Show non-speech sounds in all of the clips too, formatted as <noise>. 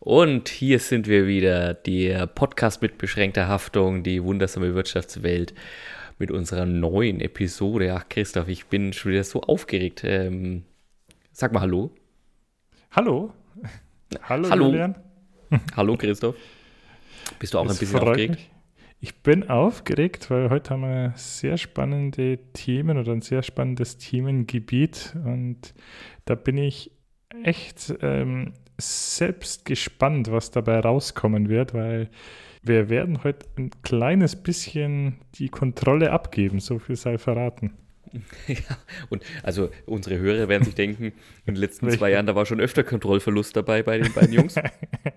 Und hier sind wir wieder, der Podcast mit beschränkter Haftung, die wundersame Wirtschaftswelt mit unserer neuen Episode. Ach, Christoph, ich bin schon wieder so aufgeregt. Ähm, sag mal Hallo. Hallo. Hallo, Hallo. Julian. Hallo, Christoph. Bist du auch das ein bisschen aufgeregt? Mich. Ich bin aufgeregt, weil heute haben wir sehr spannende Themen oder ein sehr spannendes Themengebiet und da bin ich echt ähm, selbst gespannt, was dabei rauskommen wird, weil wir werden heute ein kleines bisschen die Kontrolle abgeben, so viel sei verraten. <laughs> Ja, und also unsere Hörer werden sich denken, in den letzten zwei Jahren, da war schon öfter Kontrollverlust dabei bei den beiden Jungs.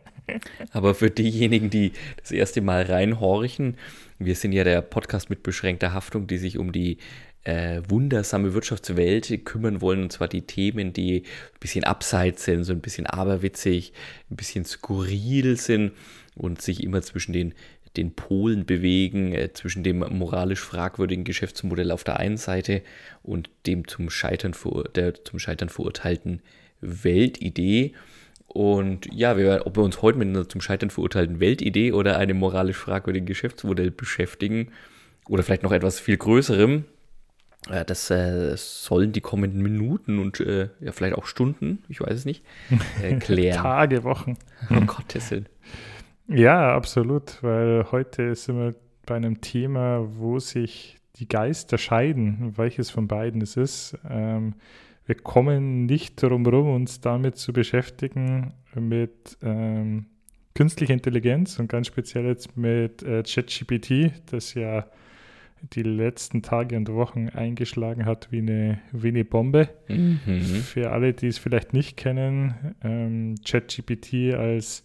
<laughs> Aber für diejenigen, die das erste Mal reinhorchen, wir sind ja der Podcast mit beschränkter Haftung, die sich um die äh, wundersame Wirtschaftswelt kümmern wollen, und zwar die Themen, die ein bisschen abseits sind, so ein bisschen aberwitzig, ein bisschen skurril sind und sich immer zwischen den den Polen bewegen, äh, zwischen dem moralisch fragwürdigen Geschäftsmodell auf der einen Seite und dem zum Scheitern, der zum Scheitern verurteilten Weltidee. Und ja, wir, ob wir uns heute mit einer zum Scheitern verurteilten Weltidee oder einem moralisch fragwürdigen Geschäftsmodell beschäftigen oder vielleicht noch etwas viel Größerem, äh, das äh, sollen die kommenden Minuten und äh, ja, vielleicht auch Stunden, ich weiß es nicht, äh, <laughs> klären. Tage, Wochen. <laughs> Um Gottes Willen. Ja, absolut, weil heute sind wir bei einem Thema, wo sich die Geister scheiden, welches von beiden es ist. Ähm, wir kommen nicht darum herum, uns damit zu beschäftigen, mit ähm, künstlicher Intelligenz und ganz speziell jetzt mit äh, ChatGPT, das ja die letzten Tage und Wochen eingeschlagen hat wie eine, wie eine Bombe. Mhm. Für alle, die es vielleicht nicht kennen, ähm, ChatGPT als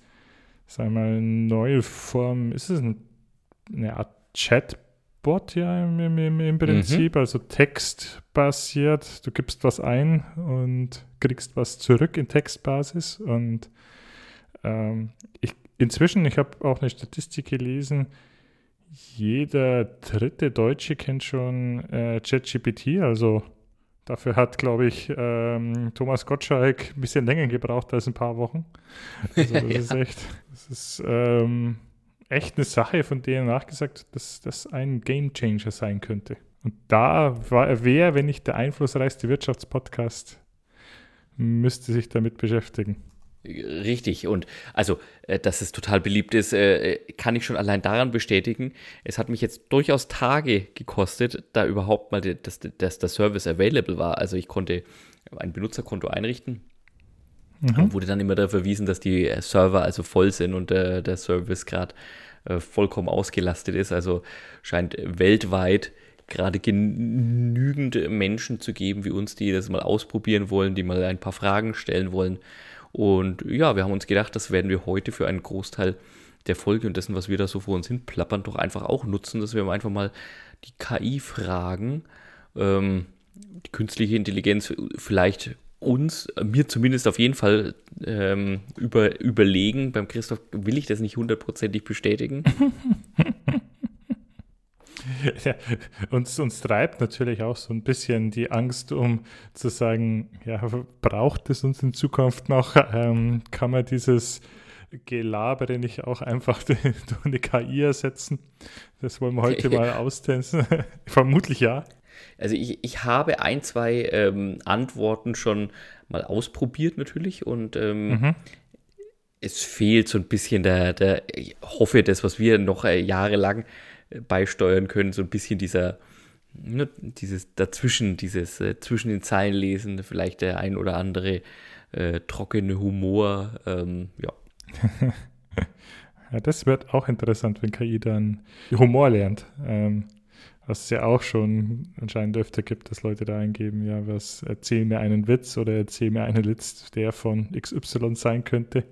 sagen wir mal, neue Form, ist es ein, eine Art Chatbot ja im, im, im Prinzip, mhm. also textbasiert. Du gibst was ein und kriegst was zurück in Textbasis. Und ähm, ich, inzwischen, ich habe auch eine Statistik gelesen, jeder dritte Deutsche kennt schon äh, ChatGPT, also Dafür hat, glaube ich, ähm, Thomas Gottschalk ein bisschen länger gebraucht als ein paar Wochen. Also das <laughs> ja. ist echt, das ist ähm, echt eine Sache, von der nachgesagt, dass das ein Game Changer sein könnte. Und da wäre, wenn nicht der einflussreichste Wirtschaftspodcast, müsste sich damit beschäftigen. Richtig. Und also, äh, dass es total beliebt ist, äh, kann ich schon allein daran bestätigen. Es hat mich jetzt durchaus Tage gekostet, da überhaupt mal, dass, dass der Service available war. Also ich konnte ein Benutzerkonto einrichten. Mhm. Und wurde dann immer darauf verwiesen, dass die Server also voll sind und äh, der Service gerade äh, vollkommen ausgelastet ist. Also scheint weltweit gerade genügend Menschen zu geben wie uns, die das mal ausprobieren wollen, die mal ein paar Fragen stellen wollen. Und ja, wir haben uns gedacht, das werden wir heute für einen Großteil der Folge und dessen, was wir da so vor uns hin plappern, doch einfach auch nutzen, dass wir einfach mal die KI fragen, ähm, die künstliche Intelligenz vielleicht uns, mir zumindest auf jeden Fall ähm, über, überlegen. Beim Christoph will ich das nicht hundertprozentig bestätigen. <laughs> <laughs> Ja, uns, uns treibt natürlich auch so ein bisschen die Angst, um zu sagen, ja, braucht es uns in Zukunft noch? Ähm, kann man dieses Gelabere nicht auch einfach <laughs> durch eine KI ersetzen? Das wollen wir heute <laughs> mal austesten. Vermutlich ja. Also ich, ich habe ein, zwei ähm, Antworten schon mal ausprobiert natürlich und ähm, mhm. es fehlt so ein bisschen der, der, ich hoffe, das, was wir noch äh, jahrelang beisteuern können, so ein bisschen dieser, ne, dieses dazwischen, dieses äh, zwischen den Zeilen lesen, vielleicht der ein oder andere äh, trockene Humor, ähm, ja. <laughs> ja. Das wird auch interessant, wenn KI dann Humor lernt. Ähm, was es ja auch schon anscheinend öfter gibt, dass Leute da eingeben, ja, was erzähl mir einen Witz oder erzähl mir einen Witz, der von XY sein könnte.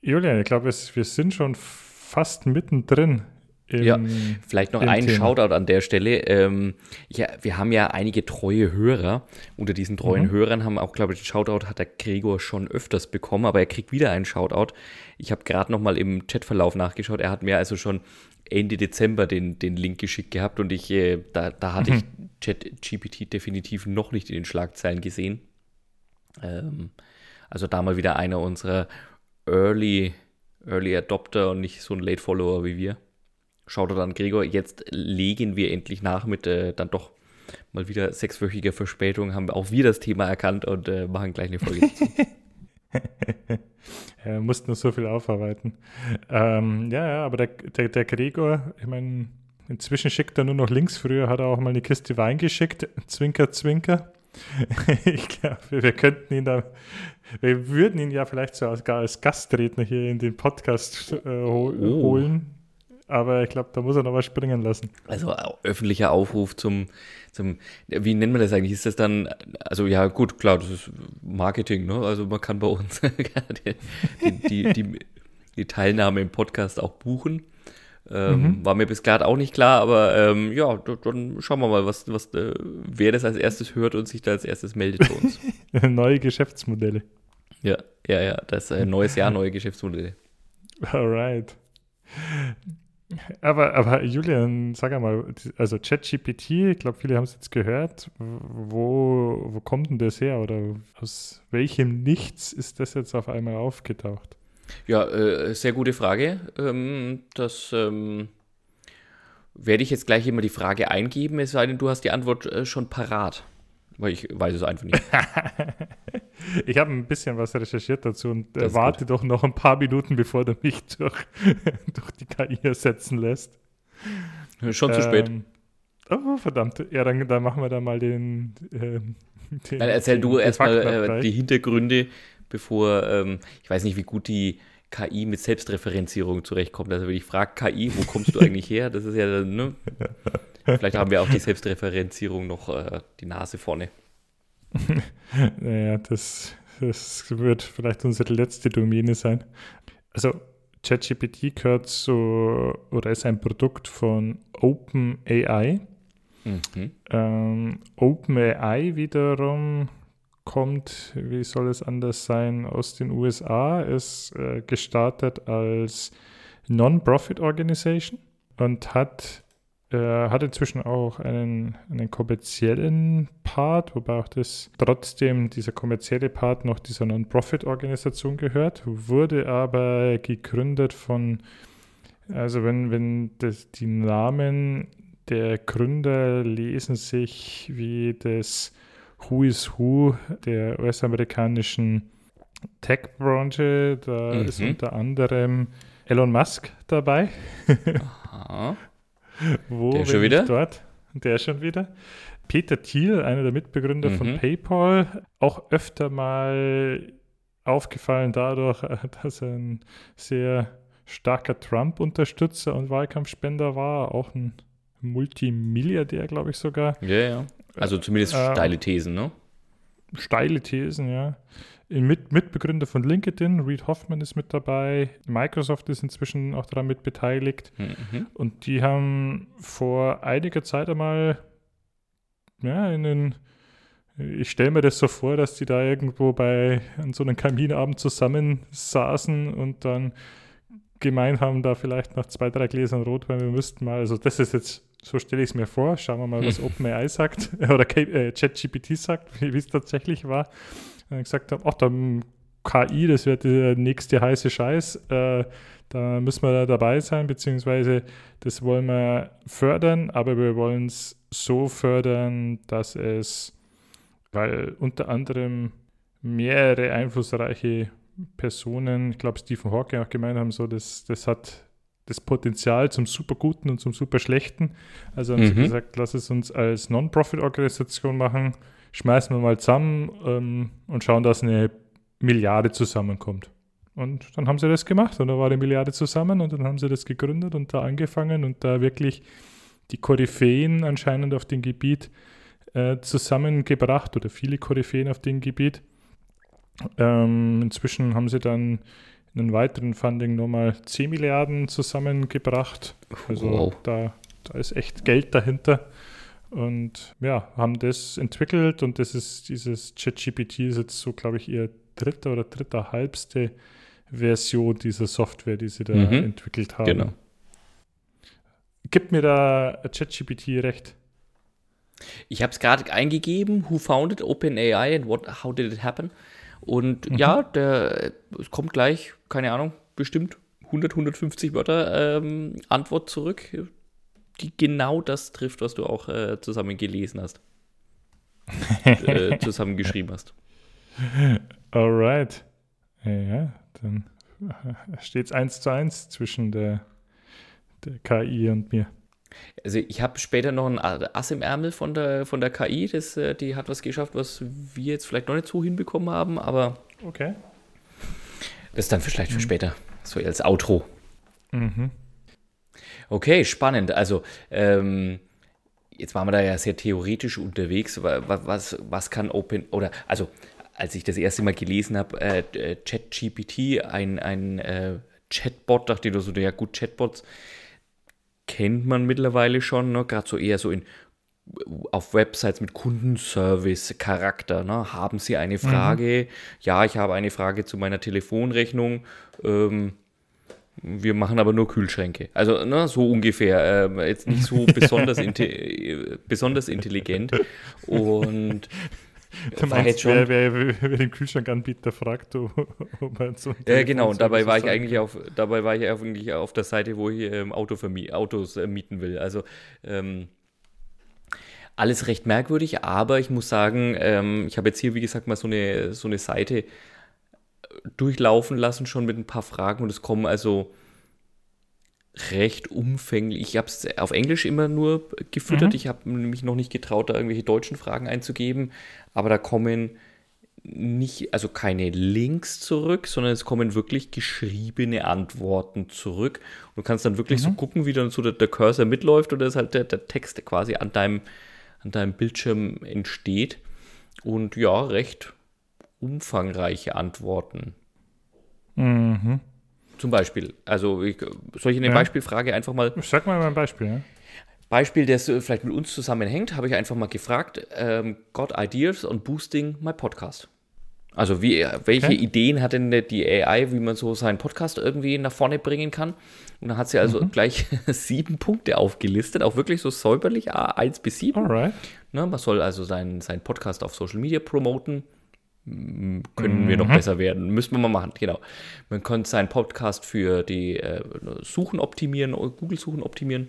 Julian, ich glaube, wir sind schon fast mittendrin im, ja, vielleicht noch ein Thema. Shoutout an der Stelle. Ähm, ja, wir haben ja einige treue Hörer. Unter diesen treuen mhm. Hörern haben auch, glaube ich, den Shoutout hat der Gregor schon öfters bekommen, aber er kriegt wieder einen Shoutout. Ich habe gerade noch mal im Chatverlauf nachgeschaut. Er hat mir also schon Ende Dezember den, den Link geschickt gehabt und ich, äh, da, da hatte mhm. ich ChatGPT definitiv noch nicht in den Schlagzeilen gesehen. Ähm, also da mal wieder einer unserer Early, Early Adopter und nicht so ein Late Follower wie wir. Schaut er dann, Gregor, jetzt legen wir endlich nach mit äh, dann doch mal wieder sechswöchiger Verspätung, haben auch wir das Thema erkannt und äh, machen gleich eine Folge dazu. er musste nur so viel aufarbeiten. Ähm, ja, ja, aber der, der, der Gregor, ich meine, inzwischen schickt er nur noch links. Früher hat er auch mal eine Kiste Wein geschickt. Zwinker, zwinker. <laughs> ich glaube, wir könnten ihn da, wir würden ihn ja vielleicht sogar als Gastredner hier in den Podcast äh, hol oh. holen. Aber ich glaube, da muss er noch was springen lassen. Also öffentlicher Aufruf zum, zum, wie nennt man das eigentlich? Ist das dann, also ja gut, klar, das ist Marketing, ne? Also man kann bei uns <laughs> die, die, die, die, Teilnahme im Podcast auch buchen. Ähm, mhm. War mir bis gerade auch nicht klar, aber ähm, ja, dann schauen wir mal, was, was, äh, wer das als erstes hört und sich da als erstes meldet für uns. <laughs> neue Geschäftsmodelle. Ja, ja, ja, das ist ein neues Jahr, neue Geschäftsmodelle. Alright. Aber, aber Julian, sag einmal, also ChatGPT, ich glaube, viele haben es jetzt gehört. Wo, wo kommt denn das her oder aus welchem Nichts ist das jetzt auf einmal aufgetaucht? Ja, äh, sehr gute Frage. Ähm, das ähm, werde ich jetzt gleich immer die Frage eingeben, es sei denn, du hast die Antwort äh, schon parat. Weil ich weiß es einfach nicht. <laughs> ich habe ein bisschen was recherchiert dazu und äh, warte doch noch ein paar Minuten, bevor du mich durch, <laughs> durch die KI ersetzen lässt. Schon zu spät. Ähm, oh, verdammt. Ja, dann, dann machen wir da mal den. Ähm, den dann erzähl den, du erstmal äh, die Hintergründe, bevor. Ähm, ich weiß nicht, wie gut die KI mit Selbstreferenzierung zurechtkommt. Also, wenn ich frage KI, wo kommst du <laughs> eigentlich her? Das ist ja, ne? Vielleicht haben wir auch die Selbstreferenzierung noch äh, die Nase vorne. <laughs> naja, das, das wird vielleicht unsere letzte Domäne sein. Also ChatGPT gehört so oder ist ein Produkt von OpenAI. Mhm. Ähm, OpenAI wiederum kommt, wie soll es anders sein, aus den USA, ist äh, gestartet als Non-Profit Organization und hat er hat inzwischen auch einen, einen kommerziellen Part, wobei auch das trotzdem dieser kommerzielle Part noch dieser Non-Profit-Organisation gehört, wurde aber gegründet von, also wenn, wenn das, die Namen der Gründer lesen sich wie das Who is Who der US-amerikanischen Tech-Branche, da mhm. ist unter anderem Elon Musk dabei. Aha. Wo der schon wieder? dort? Der schon wieder. Peter Thiel, einer der Mitbegründer mhm. von PayPal, auch öfter mal aufgefallen dadurch, <laughs> dass er ein sehr starker Trump-Unterstützer und Wahlkampfspender war, auch ein Multimilliardär, glaube ich sogar. Ja, ja. Also zumindest äh, steile Thesen, ne? Steile Thesen, ja. Mit, Mitbegründer von LinkedIn, Reed Hoffman ist mit dabei, Microsoft ist inzwischen auch daran mit beteiligt. Mhm. Und die haben vor einiger Zeit einmal ja, in den, ich stelle mir das so vor, dass die da irgendwo bei an so einem Kaminabend zusammen saßen und dann gemeint haben, da vielleicht noch zwei, drei Gläsern Rotwein, wir müssten mal, also das ist jetzt, so stelle ich es mir vor, schauen wir mal, was OpenAI sagt <laughs> oder äh, ChatGPT sagt, wie es tatsächlich war gesagt habe, ach, dann KI, das wird der nächste heiße Scheiß, äh, da müssen wir dabei sein, beziehungsweise das wollen wir fördern, aber wir wollen es so fördern, dass es, weil unter anderem mehrere einflussreiche Personen, ich glaube Stephen Hawking auch gemeint haben, so das, das hat das Potenzial zum Superguten und zum Superschlechten. Also haben mhm. sie gesagt, lass es uns als Non-Profit-Organisation machen schmeißen wir mal zusammen ähm, und schauen, dass eine Milliarde zusammenkommt. Und dann haben sie das gemacht und da war die Milliarde zusammen und dann haben sie das gegründet und da angefangen und da wirklich die Koryphäen anscheinend auf dem Gebiet äh, zusammengebracht oder viele Koryphäen auf dem Gebiet. Ähm, inzwischen haben sie dann in einem weiteren Funding nochmal 10 Milliarden zusammengebracht. Also wow. da, da ist echt Geld dahinter. Und ja, haben das entwickelt und das ist dieses ChatGPT ist jetzt so, glaube ich, ihr dritter oder dritter halbste Version dieser Software, die sie da mhm. entwickelt haben. Genau. Gibt mir da ChatGPT recht? Ich habe es gerade eingegeben, who founded OpenAI and what, how did it happen? Und mhm. ja, der, es kommt gleich, keine Ahnung, bestimmt 100, 150 Wörter ähm, Antwort zurück, die genau das trifft, was du auch äh, zusammen gelesen hast. <laughs> äh, zusammen geschrieben hast. Alright. Ja, dann steht es eins zu eins zwischen der, der KI und mir. Also ich habe später noch ein Ass im Ärmel von der, von der KI, das, äh, die hat was geschafft, was wir jetzt vielleicht noch nicht so hinbekommen haben, aber okay. das ist dann vielleicht für mhm. später, so als Outro. Mhm. Okay, spannend. Also ähm, jetzt waren wir da ja sehr theoretisch unterwegs. Was, was, was kann Open oder also als ich das erste Mal gelesen habe, äh, äh ChatGPT, ein, ein äh, Chatbot, dachte ich so, ja gut, Chatbots kennt man mittlerweile schon, ne? gerade so eher so in auf Websites mit Kundenservice-Charakter. Ne? Haben Sie eine Frage? Mhm. Ja, ich habe eine Frage zu meiner Telefonrechnung. Ähm, wir machen aber nur Kühlschränke. Also ne, so ungefähr. Äh, jetzt nicht so besonders, <laughs> inte besonders intelligent. Und <laughs> Du meinst, wer, wer, wer, den Kühlschrankanbieter fragt, <laughs> ob man so Ja, genau. Und dabei war ich eigentlich auf, dabei war ich eigentlich auf der Seite, wo ich ähm, Auto Autos äh, mieten will. Also ähm, alles recht merkwürdig, aber ich muss sagen, ähm, ich habe jetzt hier, wie gesagt, mal so eine, so eine Seite durchlaufen lassen, schon mit ein paar Fragen und es kommen also recht umfänglich. Ich habe es auf Englisch immer nur gefüttert. Mhm. Ich habe mich noch nicht getraut, da irgendwelche deutschen Fragen einzugeben. Aber da kommen nicht, also keine Links zurück, sondern es kommen wirklich geschriebene Antworten zurück. Und du kannst dann wirklich mhm. so gucken, wie dann so der, der Cursor mitläuft oder ist halt der, der Text quasi an deinem, an deinem Bildschirm entsteht. Und ja, recht umfangreiche Antworten. Mhm. Zum Beispiel. Also, ich, soll ich eine ja. Beispielfrage einfach mal. Sag mal ein Beispiel. Ja. Beispiel, das vielleicht mit uns zusammenhängt, habe ich einfach mal gefragt: ähm, Got ideas on boosting my podcast? Also, wie, welche okay. Ideen hat denn die AI, wie man so seinen Podcast irgendwie nach vorne bringen kann? Und dann hat sie also mhm. gleich <laughs> sieben Punkte aufgelistet, auch wirklich so säuberlich, 1 bis 7. Alright. Ne, man soll also seinen, seinen Podcast auf Social Media promoten können wir noch mhm. besser werden. Müssen wir mal machen, genau. Man könnte seinen Podcast für die äh, Suchen optimieren, Google-Suchen optimieren.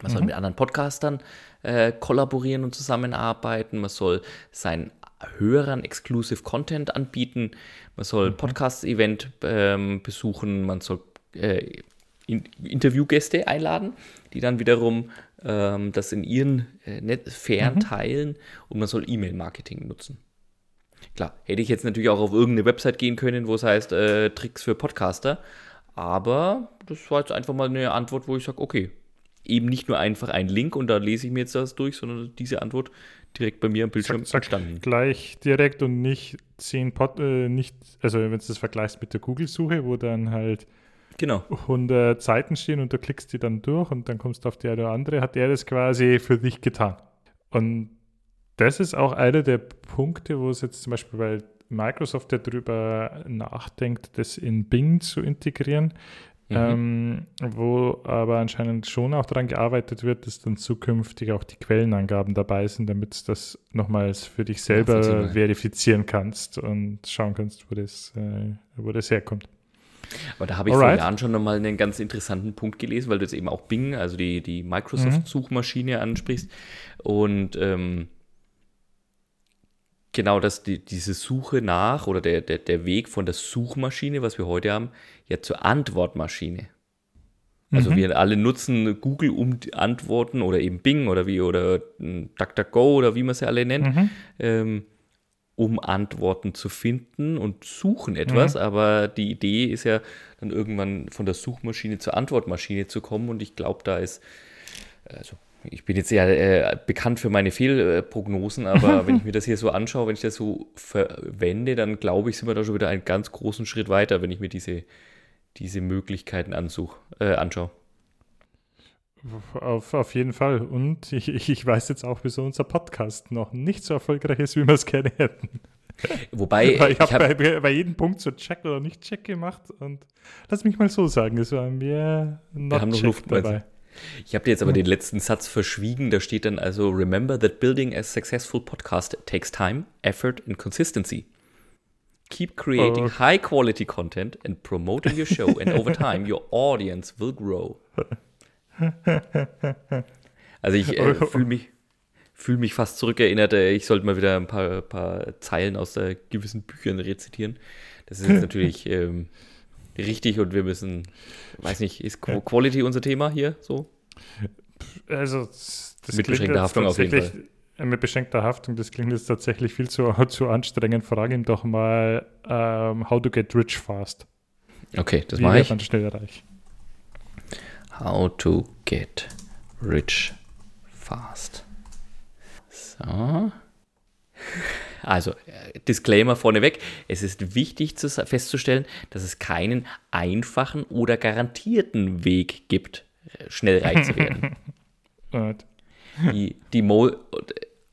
Man mhm. soll mit anderen Podcastern äh, kollaborieren und zusammenarbeiten. Man soll seinen Hörern Exclusive Content anbieten. Man soll mhm. Podcast-Event ähm, besuchen. Man soll äh, in Interviewgäste einladen, die dann wiederum ähm, das in ihren äh, Sphären mhm. teilen. Und man soll E-Mail-Marketing nutzen. Klar, hätte ich jetzt natürlich auch auf irgendeine Website gehen können, wo es heißt äh, Tricks für Podcaster. Aber das war jetzt einfach mal eine Antwort, wo ich sage, okay, eben nicht nur einfach ein Link und da lese ich mir jetzt das durch, sondern diese Antwort direkt bei mir am Bildschirm sag, entstanden. Gleich direkt und nicht zehn Pod, äh, nicht, also wenn du das vergleichst mit der Google-Suche, wo dann halt genau. 100 Seiten stehen und du klickst die dann durch und dann kommst du auf die eine oder andere, hat er das quasi für dich getan. Und das ist auch einer der Punkte, wo es jetzt zum Beispiel, weil Microsoft ja darüber nachdenkt, das in Bing zu integrieren, mhm. ähm, wo aber anscheinend schon auch daran gearbeitet wird, dass dann zukünftig auch die Quellenangaben dabei sind, damit du das nochmals für dich selber verifizieren kannst und schauen kannst, wo das, äh, wo das herkommt. Aber da habe ich Alright. vor Jahren schon nochmal einen ganz interessanten Punkt gelesen, weil du jetzt eben auch Bing, also die, die Microsoft-Suchmaschine ansprichst. Und ähm, genau dass die, diese Suche nach oder der, der, der Weg von der Suchmaschine, was wir heute haben, ja zur Antwortmaschine. Also mhm. wir alle nutzen Google um Antworten oder eben Bing oder wie oder DuckDuckGo oder wie man sie alle nennt, mhm. ähm, um Antworten zu finden und suchen etwas. Mhm. Aber die Idee ist ja dann irgendwann von der Suchmaschine zur Antwortmaschine zu kommen und ich glaube, da ist also ich bin jetzt ja äh, bekannt für meine Fehlprognosen, aber <laughs> wenn ich mir das hier so anschaue, wenn ich das so verwende, dann glaube ich, sind wir da schon wieder einen ganz großen Schritt weiter, wenn ich mir diese, diese Möglichkeiten ansuch, äh, anschaue. Auf, auf jeden Fall. Und <laughs> ich, ich weiß jetzt auch, wieso unser Podcast noch nicht so erfolgreich ist, wie wir es gerne hätten. Wobei, <laughs> ich habe hab bei, bei, jedem Punkt so Check oder nicht Check gemacht und lass mich mal so sagen, es war mir not wir haben noch Luft dabei. Ich habe dir jetzt aber den letzten Satz verschwiegen. Da steht dann also: Remember that building a successful podcast takes time, effort and consistency. Keep creating oh. high quality content and promoting your show, and over <laughs> time your audience will grow. Also ich äh, fühle mich, fühl mich fast zurückerinnert. Äh, ich sollte mal wieder ein paar, paar Zeilen aus äh, gewissen Büchern rezitieren. Das ist jetzt <laughs> natürlich ähm, richtig und wir müssen, weiß nicht, ist Quality unser Thema hier so? Also das mit beschränkter Haftung auf jeden Fall. Mit beschränkter Haftung, das klingt jetzt tatsächlich viel zu, <laughs> zu anstrengend. Frage ihn doch mal, um, ähm, how to get rich fast. Okay, das mache ich. Man schnell reich. How to get rich fast. So. Also, äh, Disclaimer vorneweg. Es ist wichtig zu, festzustellen, dass es keinen einfachen oder garantierten Weg gibt, äh, schnell reich zu werden. <laughs> die, die Mo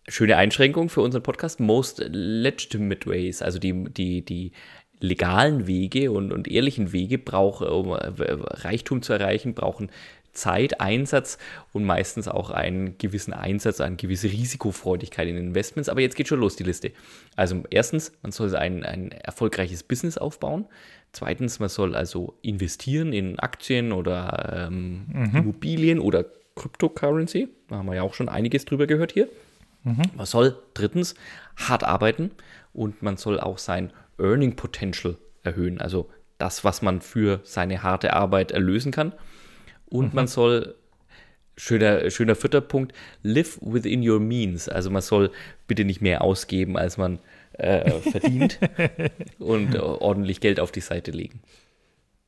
schöne Einschränkung für unseren Podcast, most legitimate ways, also die, die, die legalen Wege und, und ehrlichen Wege brauchen, um äh, Reichtum zu erreichen, brauchen Zeit, Einsatz und meistens auch einen gewissen Einsatz, eine gewisse Risikofreudigkeit in Investments. Aber jetzt geht schon los die Liste. Also erstens, man soll ein, ein erfolgreiches Business aufbauen. Zweitens, man soll also investieren in Aktien oder ähm, mhm. Immobilien oder Cryptocurrency. Da haben wir ja auch schon einiges drüber gehört hier. Mhm. Man soll drittens hart arbeiten und man soll auch sein Earning Potential erhöhen. Also das, was man für seine harte Arbeit erlösen kann. Und mhm. man soll, schöner, schöner vierter Punkt, live within your means. Also man soll bitte nicht mehr ausgeben, als man äh, verdient <laughs> und äh, ordentlich Geld auf die Seite legen.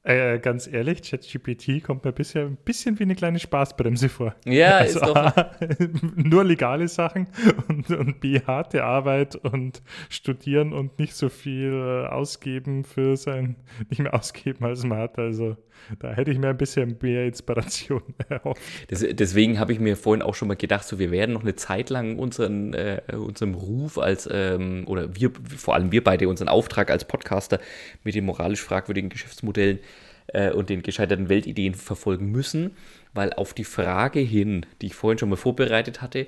Äh, ganz ehrlich, ChatGPT kommt mir bisher ein bisschen wie eine kleine Spaßbremse vor. Ja, also, ist doch. A, <laughs> nur legale Sachen und, und B, harte Arbeit und studieren und nicht so viel äh, ausgeben für sein, nicht mehr ausgeben als man hat. Also da hätte ich mir ein bisschen mehr Inspiration <laughs> erhofft. Das, deswegen habe ich mir vorhin auch schon mal gedacht, so wir werden noch eine Zeit lang unseren, äh, unserem Ruf als, ähm, oder wir, vor allem wir beide, unseren Auftrag als Podcaster mit den moralisch fragwürdigen Geschäftsmodellen äh, und den gescheiterten Weltideen verfolgen müssen, weil auf die Frage hin, die ich vorhin schon mal vorbereitet hatte,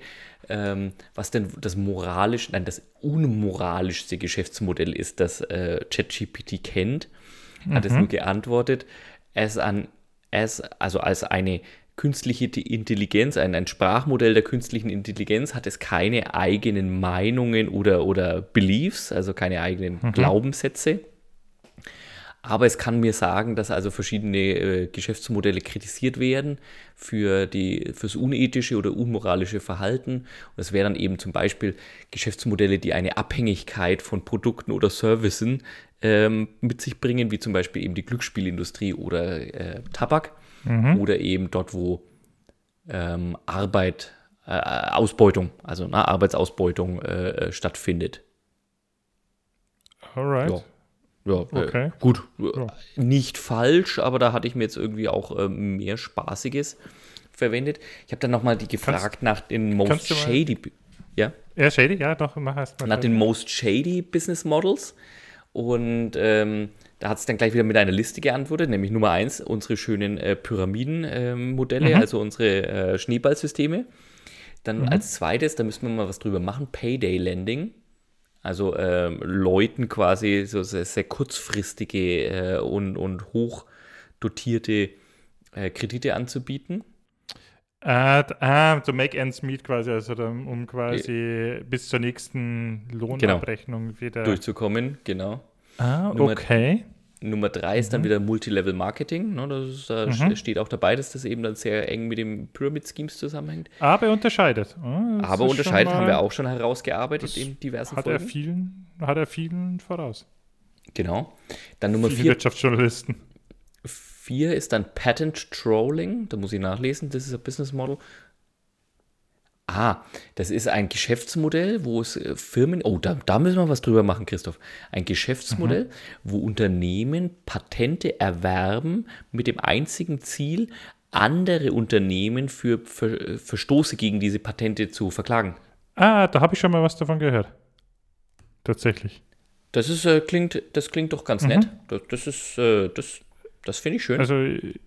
ähm, was denn das moralisch, nein, das unmoralischste Geschäftsmodell ist, das äh, ChatGPT kennt, mhm. hat es mhm. nur geantwortet, es an, es, also als eine künstliche Intelligenz, ein, ein Sprachmodell der künstlichen Intelligenz, hat es keine eigenen Meinungen oder, oder Beliefs, also keine eigenen mhm. Glaubenssätze. Aber es kann mir sagen, dass also verschiedene äh, Geschäftsmodelle kritisiert werden für die, fürs unethische oder unmoralische Verhalten. Und es wären dann eben zum Beispiel Geschäftsmodelle, die eine Abhängigkeit von Produkten oder Services ähm, mit sich bringen, wie zum Beispiel eben die Glücksspielindustrie oder äh, Tabak. Mhm. Oder eben dort, wo ähm, Arbeit, äh, Ausbeutung, also na, Arbeitsausbeutung äh, stattfindet. Alright. Ja. Ja, äh, okay. Äh, gut. Ja. Nicht falsch, aber da hatte ich mir jetzt irgendwie auch äh, mehr Spaßiges verwendet. Ich habe dann nochmal die gefragt kannst, nach den Most Shady. Ja? Ja, Shady, ja, doch, mach erst mal. Nach den Most Shady Business Models. Und ähm, da hat es dann gleich wieder mit einer Liste geantwortet, nämlich Nummer eins, unsere schönen äh, Pyramidenmodelle, mhm. also unsere äh, Schneeballsysteme. Dann mhm. als zweites, da müssen wir mal was drüber machen, Payday Lending. Also ähm, Leuten quasi so sehr, sehr kurzfristige äh, und, und hoch dotierte äh, Kredite anzubieten. Ah, ah, to make ends meet quasi, also um quasi ja. bis zur nächsten Lohnabrechnung genau. wieder durchzukommen, genau. Ah, okay. Nummer drei ist dann mhm. wieder Multilevel Marketing. Ne? Das, da mhm. steht auch dabei, dass das eben dann sehr eng mit dem Pyramid Schemes zusammenhängt. Aber unterscheidet. Oh, Aber unterscheidet haben wir auch schon herausgearbeitet in diversen hat Folgen. Er vielen, hat er vielen voraus. Genau. Dann Nummer Viele vier. Wirtschaftsjournalisten. Vier ist dann Patent Trolling. Da muss ich nachlesen. Das ist ein Business Model. Ah, das ist ein Geschäftsmodell, wo es äh, Firmen, oh, da, da müssen wir was drüber machen, Christoph. Ein Geschäftsmodell, mhm. wo Unternehmen Patente erwerben mit dem einzigen Ziel, andere Unternehmen für Ver Verstoße gegen diese Patente zu verklagen. Ah, da habe ich schon mal was davon gehört. Tatsächlich. Das ist, äh, klingt, das klingt doch ganz mhm. nett. Das, das ist, äh, das, das finde ich schön. Also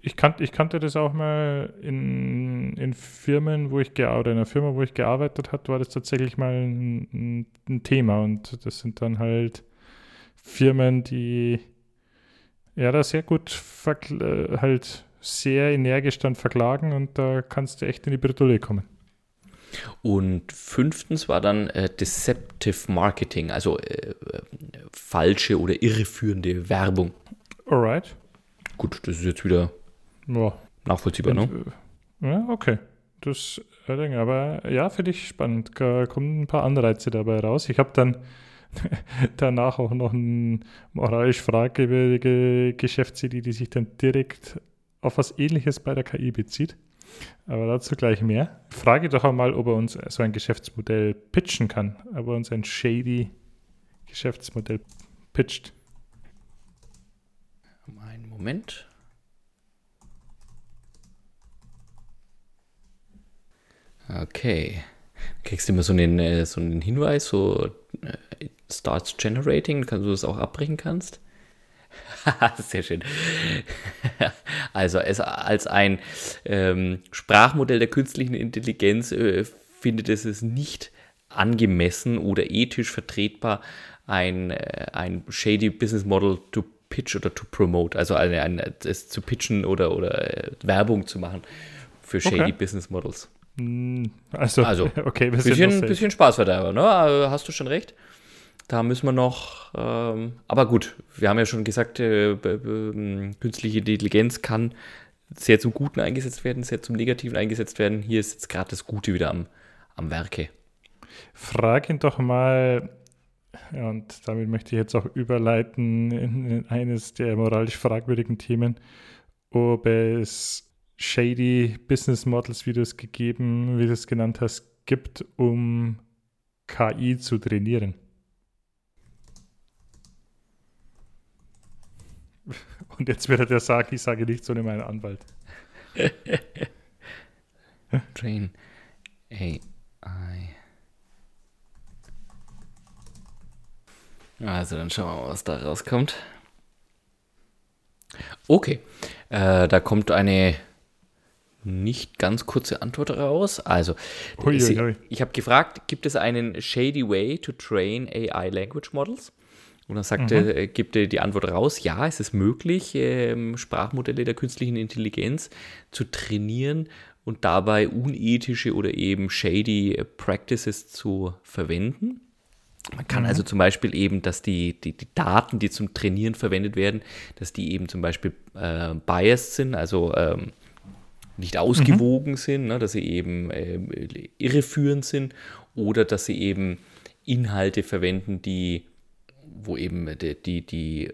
ich, kan ich kannte das auch mal in, in Firmen, wo ich gearbeitet, in einer Firma, wo ich gearbeitet habe, war das tatsächlich mal ein, ein, Thema und das sind dann halt Firmen, die ja da sehr gut äh, halt sehr energisch dann verklagen und da kannst du echt in die Bredouille kommen. Und fünftens war dann äh, Deceptive Marketing, also äh, falsche oder irreführende Werbung. Alright. Gut, das ist jetzt wieder ja. nachvollziehbar, ne? Äh, ja, okay. Das, aber ja, finde ich spannend. Da kommen ein paar Anreize dabei raus. Ich habe dann <laughs> danach auch noch eine moralisch fragwürdige Geschäftsidee, die sich dann direkt auf was ähnliches bei der KI bezieht. Aber dazu gleich mehr. Frage doch einmal, ob er uns so ein Geschäftsmodell pitchen kann, ob er uns ein shady Geschäftsmodell pitcht. Moment. Okay. Kriegst du immer so einen, äh, so einen Hinweis, so äh, starts generating, kannst du das auch abbrechen kannst? <laughs> Sehr schön. <laughs> also es als ein ähm, Sprachmodell der künstlichen Intelligenz äh, findet es es nicht angemessen oder ethisch vertretbar, ein, äh, ein shady Business Model to pitch oder to promote, also eine, eine, es zu pitchen oder, oder äh, Werbung zu machen für shady okay. Business Models. Hm, also, also <laughs> okay, bisschen, bisschen Spaßverderber, ne? Also, hast du schon recht. Da müssen wir noch, ähm, aber gut, wir haben ja schon gesagt, äh, künstliche Intelligenz kann sehr zum Guten eingesetzt werden, sehr zum Negativen eingesetzt werden. Hier ist jetzt gerade das Gute wieder am, am Werke. Frag ihn doch mal, und damit möchte ich jetzt auch überleiten in, in eines der moralisch fragwürdigen Themen, ob es shady Business Models, wie du es gegeben, wie du es genannt hast, gibt, um KI zu trainieren. Und jetzt wird er sagen, ich sage nicht so ohne meinen Anwalt. <laughs> Train AI. Also dann schauen wir mal, was da rauskommt. Okay, äh, da kommt eine nicht ganz kurze Antwort raus. Also, ui, ui, ui. ich habe gefragt, gibt es einen shady way to train AI language models? Und dann sagte, mhm. äh, gibt er die Antwort raus, ja, es ist möglich, ähm, Sprachmodelle der künstlichen Intelligenz zu trainieren und dabei unethische oder eben shady Practices zu verwenden. Man kann mhm. also zum Beispiel eben, dass die, die, die, Daten, die zum Trainieren verwendet werden, dass die eben zum Beispiel äh, biased sind, also ähm, nicht ausgewogen mhm. sind, ne, dass sie eben äh, irreführend sind oder dass sie eben Inhalte verwenden, die wo eben die, die, die,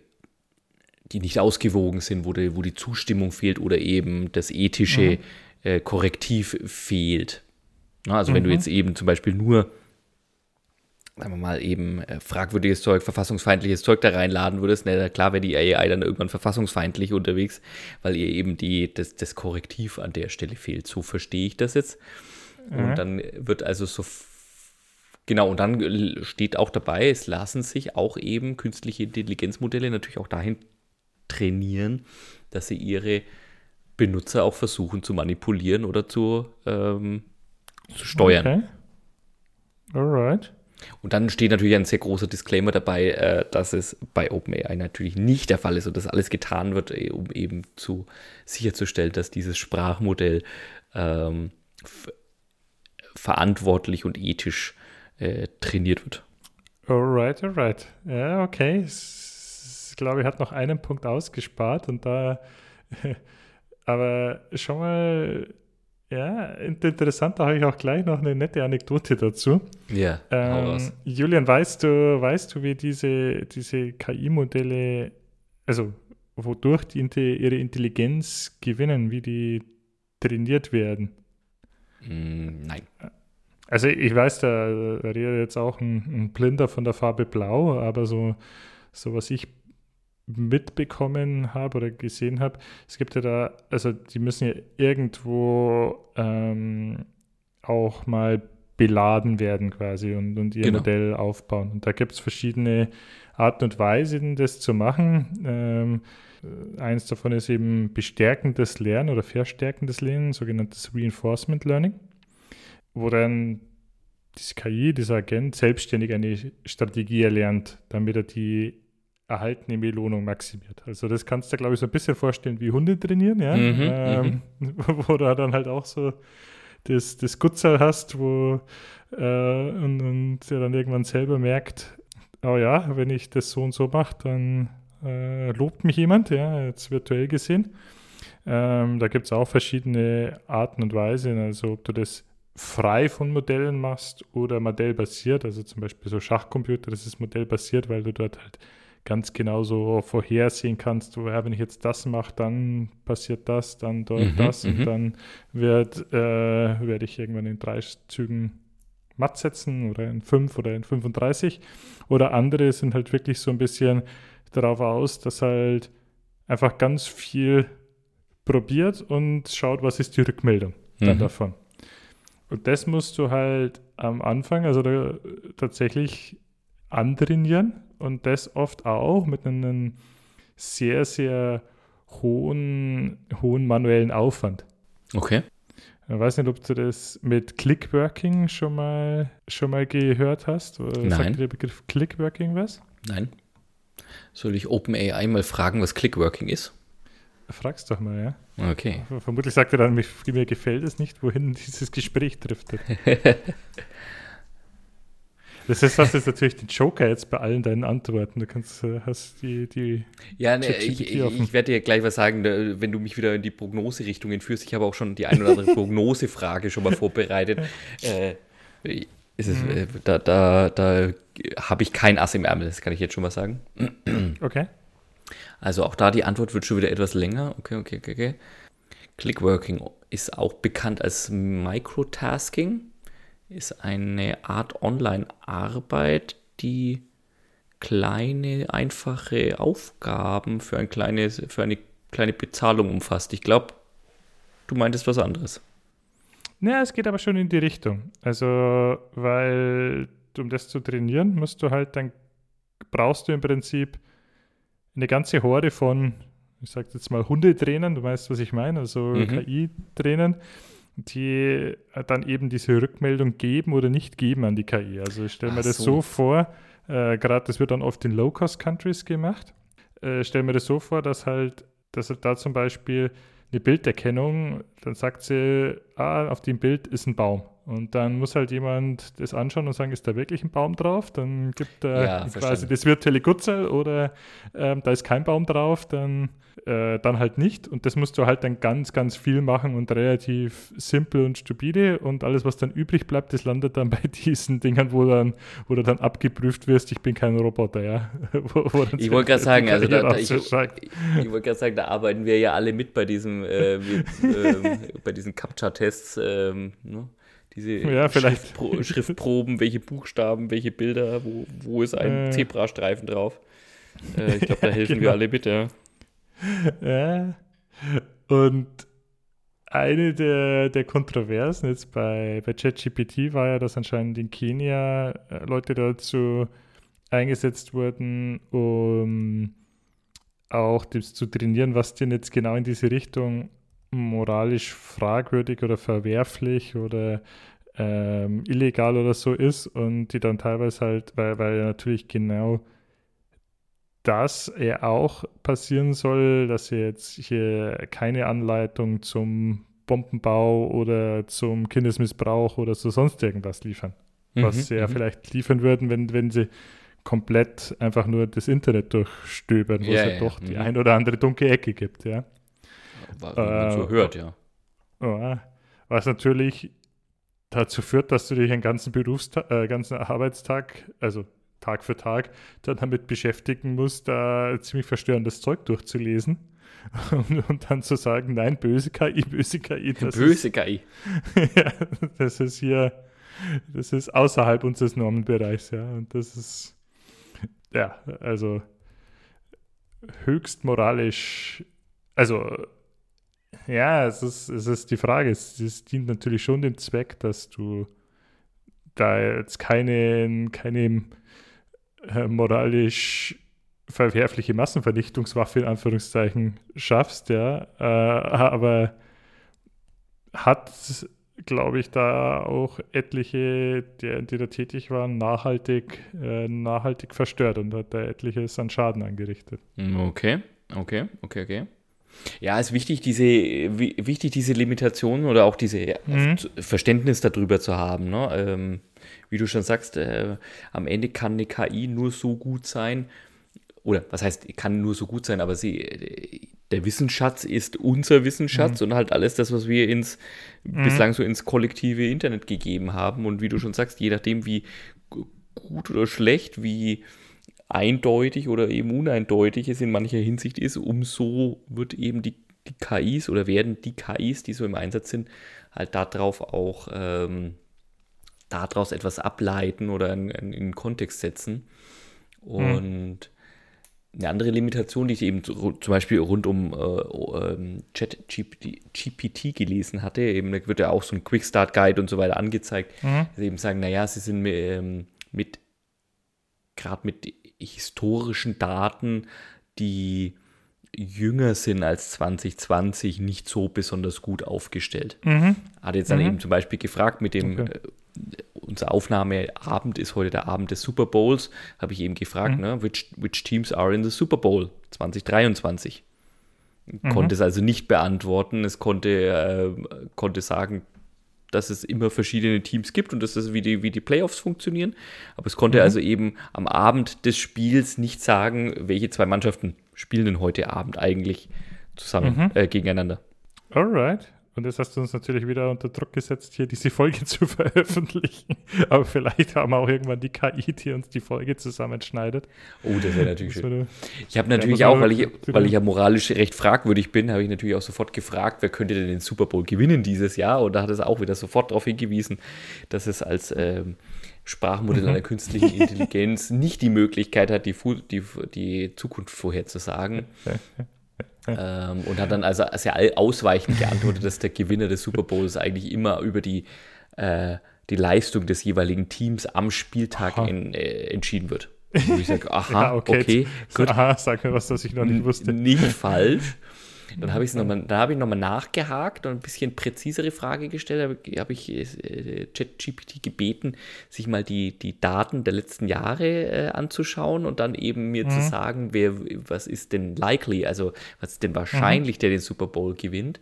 die nicht ausgewogen sind, wo die, wo die Zustimmung fehlt oder eben das ethische mhm. äh, Korrektiv fehlt. Also mhm. wenn du mhm. jetzt eben zum Beispiel nur, sagen wir mal, eben äh, fragwürdiges Zeug, verfassungsfeindliches Zeug da reinladen würdest, na klar wäre die AI dann irgendwann verfassungsfeindlich unterwegs, weil ihr eben die, das, das Korrektiv an der Stelle fehlt. So verstehe ich das jetzt. Mhm. Und dann wird also so Genau, und dann steht auch dabei, es lassen sich auch eben künstliche Intelligenzmodelle natürlich auch dahin trainieren, dass sie ihre Benutzer auch versuchen zu manipulieren oder zu, ähm, zu steuern. Okay. Alright. Und dann steht natürlich ein sehr großer Disclaimer dabei, äh, dass es bei OpenAI natürlich nicht der Fall ist und dass alles getan wird, äh, um eben zu sicherzustellen, dass dieses Sprachmodell ähm, verantwortlich und ethisch äh, trainiert wird. Alright, alright. Ja, okay. Ich glaube, er hat noch einen Punkt ausgespart und da, <laughs> aber schon mal, ja, interessant, da habe ich auch gleich noch eine nette Anekdote dazu. Ja, ähm, Julian, weißt du, weißt du, wie diese, diese KI-Modelle, also wodurch die ihre Intelligenz gewinnen, wie die trainiert werden? Mm, nein. Also ich weiß, da redet jetzt auch ein, ein, Blinder von der Farbe Blau, aber so, so was ich mitbekommen habe oder gesehen habe, es gibt ja da, also die müssen ja irgendwo ähm, auch mal beladen werden quasi und, und ihr genau. Modell aufbauen. Und da gibt es verschiedene Arten und Weisen, das zu machen. Ähm, eins davon ist eben bestärkendes Lernen oder verstärkendes Lernen, sogenanntes Reinforcement Learning wo dann diese KI, dieser Agent, selbstständig eine Strategie erlernt, damit er die erhaltene Belohnung maximiert. Also das kannst du, glaube ich, so ein bisschen vorstellen wie Hunde trainieren, ja. Mhm, ähm, <laughs> wo du dann halt auch so das, das Gutzal hast, wo äh, und, und der dann irgendwann selber merkt, oh ja, wenn ich das so und so mache, dann äh, lobt mich jemand, ja, jetzt virtuell gesehen. Ähm, da gibt es auch verschiedene Arten und Weisen, also ob du das frei von Modellen machst oder modellbasiert, also zum Beispiel so Schachcomputer, das ist modellbasiert, weil du dort halt ganz genau so vorhersehen kannst, wo, ja, wenn ich jetzt das mache, dann passiert das, dann dort Mhm, das und mhm. dann wird, äh, werde ich irgendwann in drei Zügen matt setzen oder in fünf oder in 35. Oder andere sind halt wirklich so ein bisschen darauf aus, dass halt einfach ganz viel probiert und schaut, was ist die Rückmeldung dann Mhm. davon. Und das musst du halt am Anfang, also tatsächlich antrainieren und das oft auch mit einem sehr, sehr hohen, hohen manuellen Aufwand. Okay. Ich weiß nicht, ob du das mit Clickworking schon mal, schon mal gehört hast. Nein. Sagt dir der Begriff Clickworking was? Nein. Soll ich OpenAI mal fragen, was Clickworking ist? Frag's doch mal, ja. Okay. Vermutlich sagt er dann, mir, mir gefällt es nicht, wohin <laughs> dieses Gespräch driftet. <laughs> Das ist, das ist natürlich den Joker jetzt bei allen deinen Antworten. Du kannst, äh, hast die, die Ja, ne, ich, ich, werde dir gleich was sagen, da- wenn du mich wieder in die Prognoserichtung entführst. Ich habe auch schon die ein oder andere <laughs> Prognosefrage schon mal vorbereitet. <laughs> Äh, es, äh, da da, da habe ich kein Ass im Ärmel, das kann ich jetzt schon mal sagen. <clears throat> Okay. Also auch da die Antwort wird schon wieder etwas länger. Okay, okay, okay, okay. Clickworking ist auch bekannt als Microtasking, ist eine Art Online-Arbeit, die kleine, einfache Aufgaben für, ein kleines, für eine kleine Bezahlung umfasst. Ich glaube, du meintest was anderes. Ja, es geht aber schon in die Richtung. Also, weil um das zu trainieren, musst du halt dann, brauchst du im Prinzip eine ganze Horde von, ich sag jetzt mal Hundetrainern, du weißt, was ich meine, also Mhm. KI-Trainern, die dann eben diese Rückmeldung geben oder nicht geben an die KI. Also ich stelle mir Ach das so. so vor, äh, gerade das wird dann oft in Low-Cost-Countries gemacht. Äh, stell mir das so vor, dass halt, dass halt da zum Beispiel eine Bilderkennung, dann sagt sie, ah, auf dem Bild ist ein Baum. Und dann muss halt jemand das anschauen und sagen, ist da wirklich ein Baum drauf? Dann gibt er Ja, quasi das virtuelle Gutzel oder ähm, da ist kein Baum drauf, dann, äh, dann halt nicht. Und das musst du halt dann ganz, ganz viel machen und relativ simpel und stupide. Und alles, was dann übrig bleibt, das landet dann <laughs> bei diesen Dingern, wo, dann, wo du dann abgeprüft wirst, ich bin kein Roboter, ja. <laughs> wo, wo Ich wollte gerade sagen, also da, da, ich, rausschreibt. ich wollte gerade sagen, da arbeiten wir ja alle mit bei diesem, äh, mit, <laughs> ähm, bei diesen Captcha-Tests, ähm, ne? Diese Ja, vielleicht. <laughs> Schriftpro Schriftproben, welche Buchstaben, welche Bilder, wo, wo ist ein Äh. Zebrastreifen drauf. Äh, ich glaube, <laughs> da helfen genau. wir alle mit, ja. Ja. Und eine der, der Kontroversen jetzt bei, bei ChatGPT war ja, dass anscheinend in Kenia äh, Leute dazu eingesetzt wurden, um auch das zu trainieren, was denn jetzt genau in diese Richtung moralisch fragwürdig oder verwerflich oder ähm, illegal oder so ist und die dann teilweise halt, weil, weil ja natürlich genau das er auch passieren soll, dass sie jetzt hier keine Anleitung zum Bombenbau oder zum Kindesmissbrauch oder so sonst irgendwas liefern. Was Mhm, sie ja mhm. vielleicht liefern würden, wenn, wenn sie komplett einfach nur das Internet durchstöbern, wo Ja, es ja, ja, doch die mhm. ein oder andere dunkle Ecke gibt, ja. Wie man so Äh, hört, ja. Was natürlich dazu führt, dass du dich den ganzen Berufstag, äh, ganzen Arbeitstag, also Tag für Tag, dann damit beschäftigen musst, da ziemlich verstörendes Zeug durchzulesen <laughs> und, und dann zu sagen, nein, böse KI, böse KI, das Böse KI. ist, <laughs> ja, das ist hier, das ist außerhalb unseres Normenbereichs, ja, und das ist, ja, also höchst moralisch, also ja, es ist, es ist die Frage. Es, es dient natürlich schon dem Zweck, dass du da jetzt keine, keine äh, moralisch verwerfliche Massenvernichtungswaffe in Anführungszeichen schaffst, ja. Äh, aber hat glaube ich, da auch etliche, die, die da tätig waren, nachhaltig, äh, nachhaltig verstört und hat da etliches an Schaden angerichtet. Okay, okay, okay, okay. Ja, ist wichtig, diese, wichtig, diese Limitationen oder auch diese mhm. Verständnis darüber zu haben. Ne? Ähm, wie du schon sagst, äh, am Ende kann eine KI nur so gut sein, oder was heißt, kann nur so gut sein, aber sie, der Wissensschatz ist unser Wissensschatz mhm. und halt alles das, was wir ins mhm. bislang so ins kollektive Internet gegeben haben. Und wie du schon sagst, je nachdem, wie gut oder schlecht, wie eindeutig oder eben uneindeutig es in mancher Hinsicht ist, umso wird eben die, die KIs oder werden die KIs, die so im Einsatz sind, halt darauf auch ähm, daraus etwas ableiten oder in, in, in Kontext setzen. Hm. Und mhm. eine andere Limitation, die ich eben zum Beispiel rund um äh, ähm, Chat-GPT gelesen hatte, eben da wird ja auch so ein Quick-Start-Guide und so weiter angezeigt, mhm. dass eben sagen, naja, sie sind ähm, mit, gerade mit historischen Daten, die jünger sind als 2020, nicht so besonders gut aufgestellt. Mhm. Hat jetzt dann mhm. eben zum Beispiel gefragt mit dem, okay. äh, unser Aufnahmeabend ist heute der Abend des Super Bowls, habe ich eben gefragt, mhm. ne, which, which teams are in the Super Bowl 2023? Mhm. Konnte es also nicht beantworten, es konnte, äh, konnte sagen, dass es immer verschiedene Teams gibt und dass das wie die, wie die Playoffs funktionieren. Aber es konnte mhm. also eben am Abend des Spiels nicht sagen, welche zwei Mannschaften spielen denn heute Abend eigentlich zusammen mhm. äh, gegeneinander. Alright. Und jetzt hast du uns natürlich wieder unter Druck gesetzt, hier diese Folge <laughs> zu veröffentlichen. Aber vielleicht haben wir auch irgendwann die KI, die uns die Folge zusammenschneidet. Oh, das wäre natürlich das schön. Ich habe natürlich ja, auch, weil ich, weil ich ja moralisch recht fragwürdig bin, habe ich natürlich auch sofort gefragt, wer könnte denn den Super Bowl gewinnen dieses Jahr? Und da hat es auch wieder sofort darauf hingewiesen, dass es als ähm, Sprachmodell mhm. einer künstlichen <laughs> Intelligenz nicht die Möglichkeit hat, die, die, die Zukunft vorherzusagen. Ähm, und hat dann also sehr ausweichend geantwortet, dass der Gewinner des Super Bowls eigentlich immer über die, äh, die Leistung des jeweiligen Teams am Spieltag in, äh, entschieden wird. <laughs> Wo ich sage, aha, ja, okay, okay gut. Aha, sag mir was, das ich noch nicht wusste. Nicht falsch. Dann habe ich nochmal, da habe ich nochmal nachgehakt und ein bisschen präzisere Frage gestellt. Da habe ich äh, ChatGPT gebeten, sich mal die, die Daten der letzten Jahre äh, anzuschauen und dann eben mir mhm. zu sagen, wer, was ist denn likely, also was ist denn wahrscheinlich, mhm. der den Super Bowl gewinnt.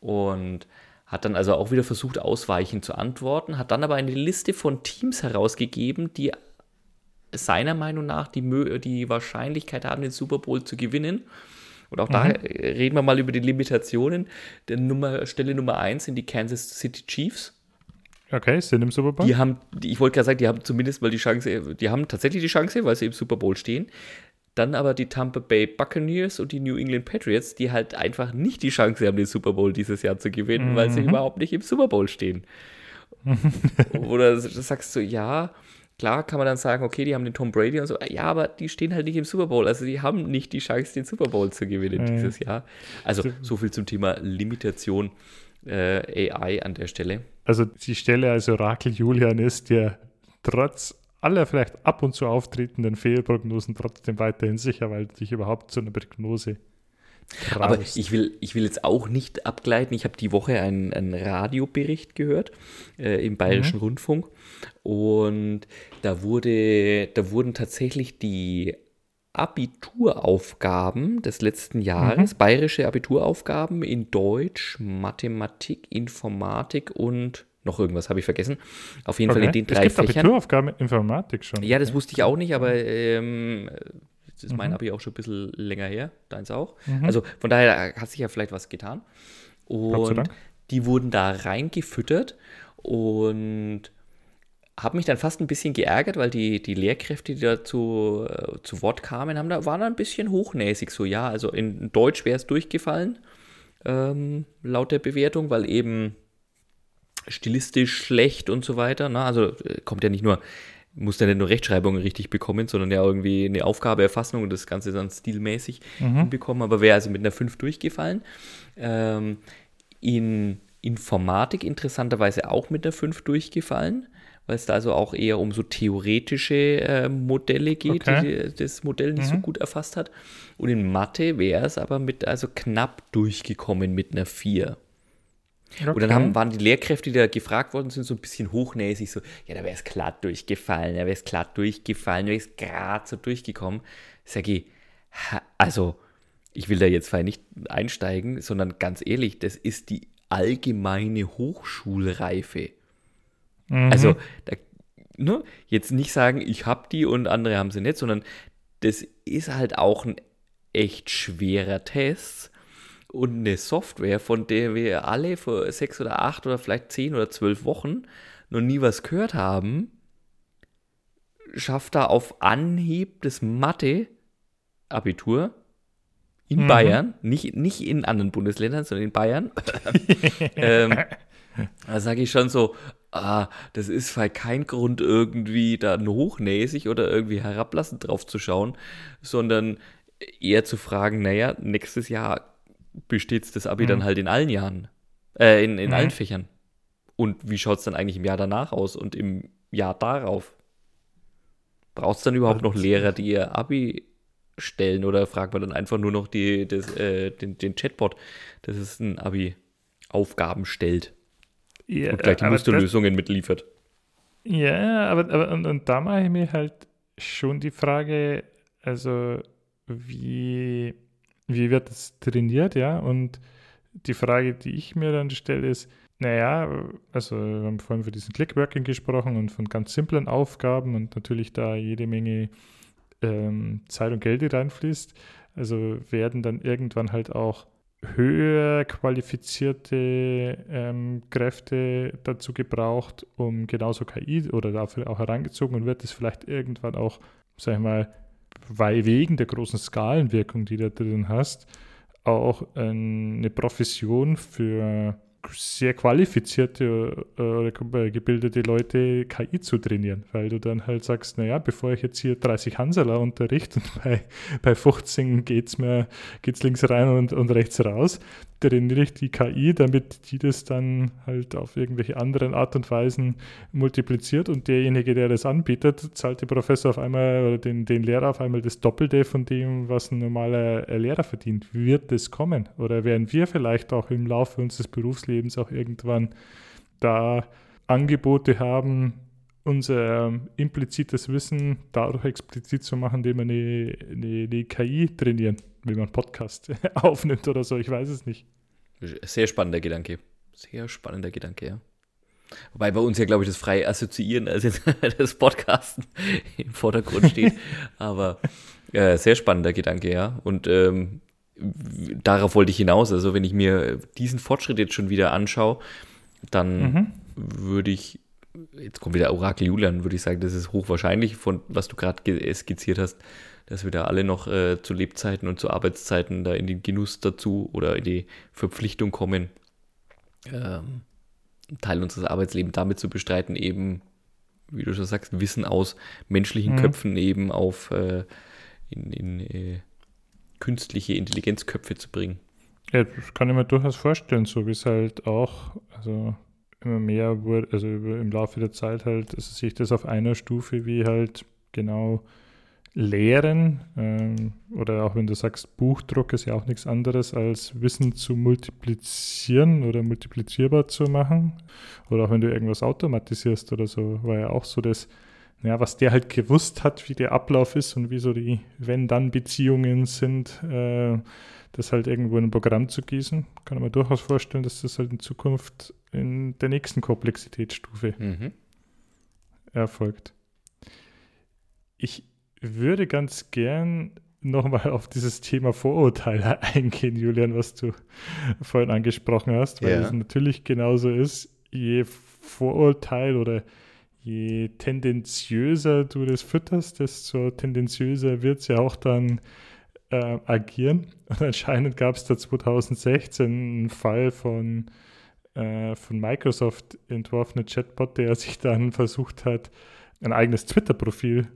Und hat dann also auch wieder versucht, ausweichend zu antworten, hat dann aber eine Liste von Teams herausgegeben, die seiner Meinung nach die, die Wahrscheinlichkeit haben, den Super Bowl zu gewinnen. Und auch mhm. da reden wir mal über die Limitationen. Der Nummer, Stelle Nummer 1 sind die Kansas City Chiefs. Okay, sind im Super Bowl. Die haben, ich wollte gerade sagen, die haben zumindest mal die Chance, die haben tatsächlich die Chance, weil sie im Super Bowl stehen. Dann aber die Tampa Bay Buccaneers und die New England Patriots, die halt einfach nicht die Chance haben, den Super Bowl dieses Jahr zu gewinnen, mhm. weil sie mhm. überhaupt nicht im Super Bowl stehen. <laughs> Oder sagst du, ja, Klar kann man dann sagen, okay, die haben den Tom Brady und so, ja, aber die stehen halt nicht im Super Bowl. Also die haben nicht die Chance, den Super Bowl zu gewinnen mhm. dieses Jahr. Also so viel zum Thema Limitation äh, AI an der Stelle. Also die Stelle als Orakel Julian ist, der trotz aller vielleicht ab und zu auftretenden Fehlprognosen trotzdem weiterhin sicher, weil dich überhaupt zu einer Prognose Traust. Aber ich will, ich will jetzt auch nicht abgleiten. Ich habe die Woche einen, einen Radiobericht gehört äh, im Bayerischen mhm. Rundfunk und da, wurde, da wurden tatsächlich die Abituraufgaben des letzten Jahres, mhm. bayerische Abituraufgaben in Deutsch, Mathematik, Informatik und noch irgendwas habe ich vergessen. Auf jeden okay. Fall in den drei es gibt Fächern. Abituraufgaben in Informatik schon. Ja, das wusste ich auch nicht, aber ähm, das ist mhm. mein Abi auch schon ein bisschen länger her, deins auch. Mhm. Also von daher hat sich ja vielleicht was getan. Und die wurden da reingefüttert und habe mich dann fast ein bisschen geärgert, weil die, die Lehrkräfte, die da zu, äh, zu Wort kamen, haben da, waren da ein bisschen hochnäsig so, ja, also in Deutsch wäre es durchgefallen, ähm, laut der Bewertung, weil eben stilistisch schlecht und so weiter, ne? also äh, kommt ja nicht nur muss dann nicht nur Rechtschreibungen richtig bekommen, sondern ja irgendwie eine Aufgabe Erfassung und das Ganze dann stilmäßig mhm. hinbekommen, aber wäre also mit einer 5 durchgefallen. Ähm, in Informatik interessanterweise auch mit einer 5 durchgefallen, weil es da also auch eher um so theoretische äh, Modelle geht, okay. die das Modell nicht mhm. so gut erfasst hat. Und in Mathe wäre es aber mit also knapp durchgekommen mit einer 4. Okay. Und dann haben, waren die Lehrkräfte, die da gefragt worden sind, so ein bisschen hochnäsig, so, ja, da wäre es glatt durchgefallen, da wäre es glatt durchgefallen, da wäre es gerade so durchgekommen. Sag ich, also, ich will da jetzt nicht einsteigen, sondern ganz ehrlich, das ist die allgemeine Hochschulreife. Mhm. Also, da, ne, jetzt nicht sagen, ich habe die und andere haben sie nicht, sondern das ist halt auch ein echt schwerer Test und eine Software, von der wir alle vor sechs oder acht oder vielleicht zehn oder zwölf Wochen noch nie was gehört haben, schafft da auf Anhieb das Mathe-Abitur in mhm. Bayern, nicht, nicht in anderen Bundesländern, sondern in Bayern. <laughs> ähm, da sage ich schon so, ah, das ist halt kein Grund, irgendwie dann hochnäsig oder irgendwie herablassend drauf zu schauen, sondern eher zu fragen, naja, nächstes Jahr besteht das Abi mhm. dann halt in allen Jahren, äh, in, in mhm. allen Fächern. Und wie schaut es dann eigentlich im Jahr danach aus und im Jahr darauf? Braucht es dann überhaupt noch Lehrer, die ihr Abi stellen oder fragt man dann einfach nur noch die, das, äh, den, den Chatbot, dass es ein Abi-Aufgaben stellt ja, und gleich die Musterlösungen mitliefert? Ja, aber, aber und, und da mache ich mir halt schon die Frage, also wie wie wird das trainiert, ja? Und die Frage, die ich mir dann stelle, ist, naja, also wir haben vorhin von diesen Clickworking gesprochen und von ganz simplen Aufgaben und natürlich da jede Menge ähm, Zeit und Geld reinfließt. Also werden dann irgendwann halt auch höher qualifizierte ähm, Kräfte dazu gebraucht, um genauso KI oder dafür auch herangezogen und wird es vielleicht irgendwann auch, sag ich mal, weil wegen der großen Skalenwirkung, die du drin hast, auch eine Profession für sehr qualifizierte oder äh, gebildete Leute KI zu trainieren, weil du dann halt sagst, naja, bevor ich jetzt hier 30 Hanseler unterrichte und bei, <laughs> bei 15 geht's mir, geht's links rein und, und rechts raus, trainiere ich die KI, damit die das dann halt auf irgendwelche anderen Art und Weisen multipliziert und derjenige, der das anbietet, zahlt der Professor auf einmal oder den, den Lehrer auf einmal das Doppelte von dem, was ein normaler Lehrer verdient. Wird das kommen? Oder werden wir vielleicht auch im Laufe unseres Berufslebens auch irgendwann da Angebote haben, unser implizites Wissen dadurch explizit zu machen, indem wir eine, eine, eine KI trainieren, wie man Podcast <laughs> aufnimmt oder so, ich weiß es nicht. Sehr spannender Gedanke. Sehr spannender Gedanke, ja. Wobei bei uns ja, glaube ich, das freie Assoziieren als jetzt <laughs> das Podcasten im Vordergrund steht. <laughs> Aber äh, sehr spannender Gedanke, ja. Und ähm, darauf wollte ich hinaus. Also, wenn ich mir diesen Fortschritt jetzt schon wieder anschaue, dann mhm. würde ich jetzt kommt wieder Orakel Julian, würde ich sagen, das ist hochwahrscheinlich, von was du gerade skizziert hast, dass wir da alle noch äh, zu Lebzeiten und zu Arbeitszeiten da in den Genuss dazu oder in die Verpflichtung kommen, ähm, einen Teil unseres Arbeitslebens damit zu bestreiten, eben, wie du schon sagst, Wissen aus menschlichen mhm. Köpfen eben auf äh, in, in äh, künstliche Intelligenzköpfe zu bringen. Ja, das kann ich mir durchaus vorstellen, so wie es halt auch, also immer mehr wurde, also im Laufe der Zeit halt, also sich das auf einer Stufe wie halt genau Lehren ähm, oder auch wenn du sagst, Buchdruck ist ja auch nichts anderes als Wissen zu multiplizieren oder multiplizierbar zu machen. Oder auch wenn du irgendwas automatisierst oder so, war ja auch so das, ja, was der halt gewusst hat, wie der Ablauf ist und wie so die Wenn-Dann-Beziehungen sind, äh, das halt irgendwo in ein Programm zu gießen. Kann man durchaus vorstellen, dass das halt in Zukunft in der nächsten Komplexitätsstufe mhm. erfolgt. Ich würde ganz gern nochmal auf dieses Thema Vorurteile <laughs> eingehen, Julian, was du vorhin angesprochen hast, weil ja. es natürlich genauso ist, je Vorurteil oder je tendenziöser du das fütterst, desto tendenziöser wird es ja auch dann äh, agieren. <laughs> Und anscheinend gab es da 2016 einen Fall von, äh, von Microsoft entworfenen Chatbot, der sich dann versucht hat, ein eigenes Twitter-Profil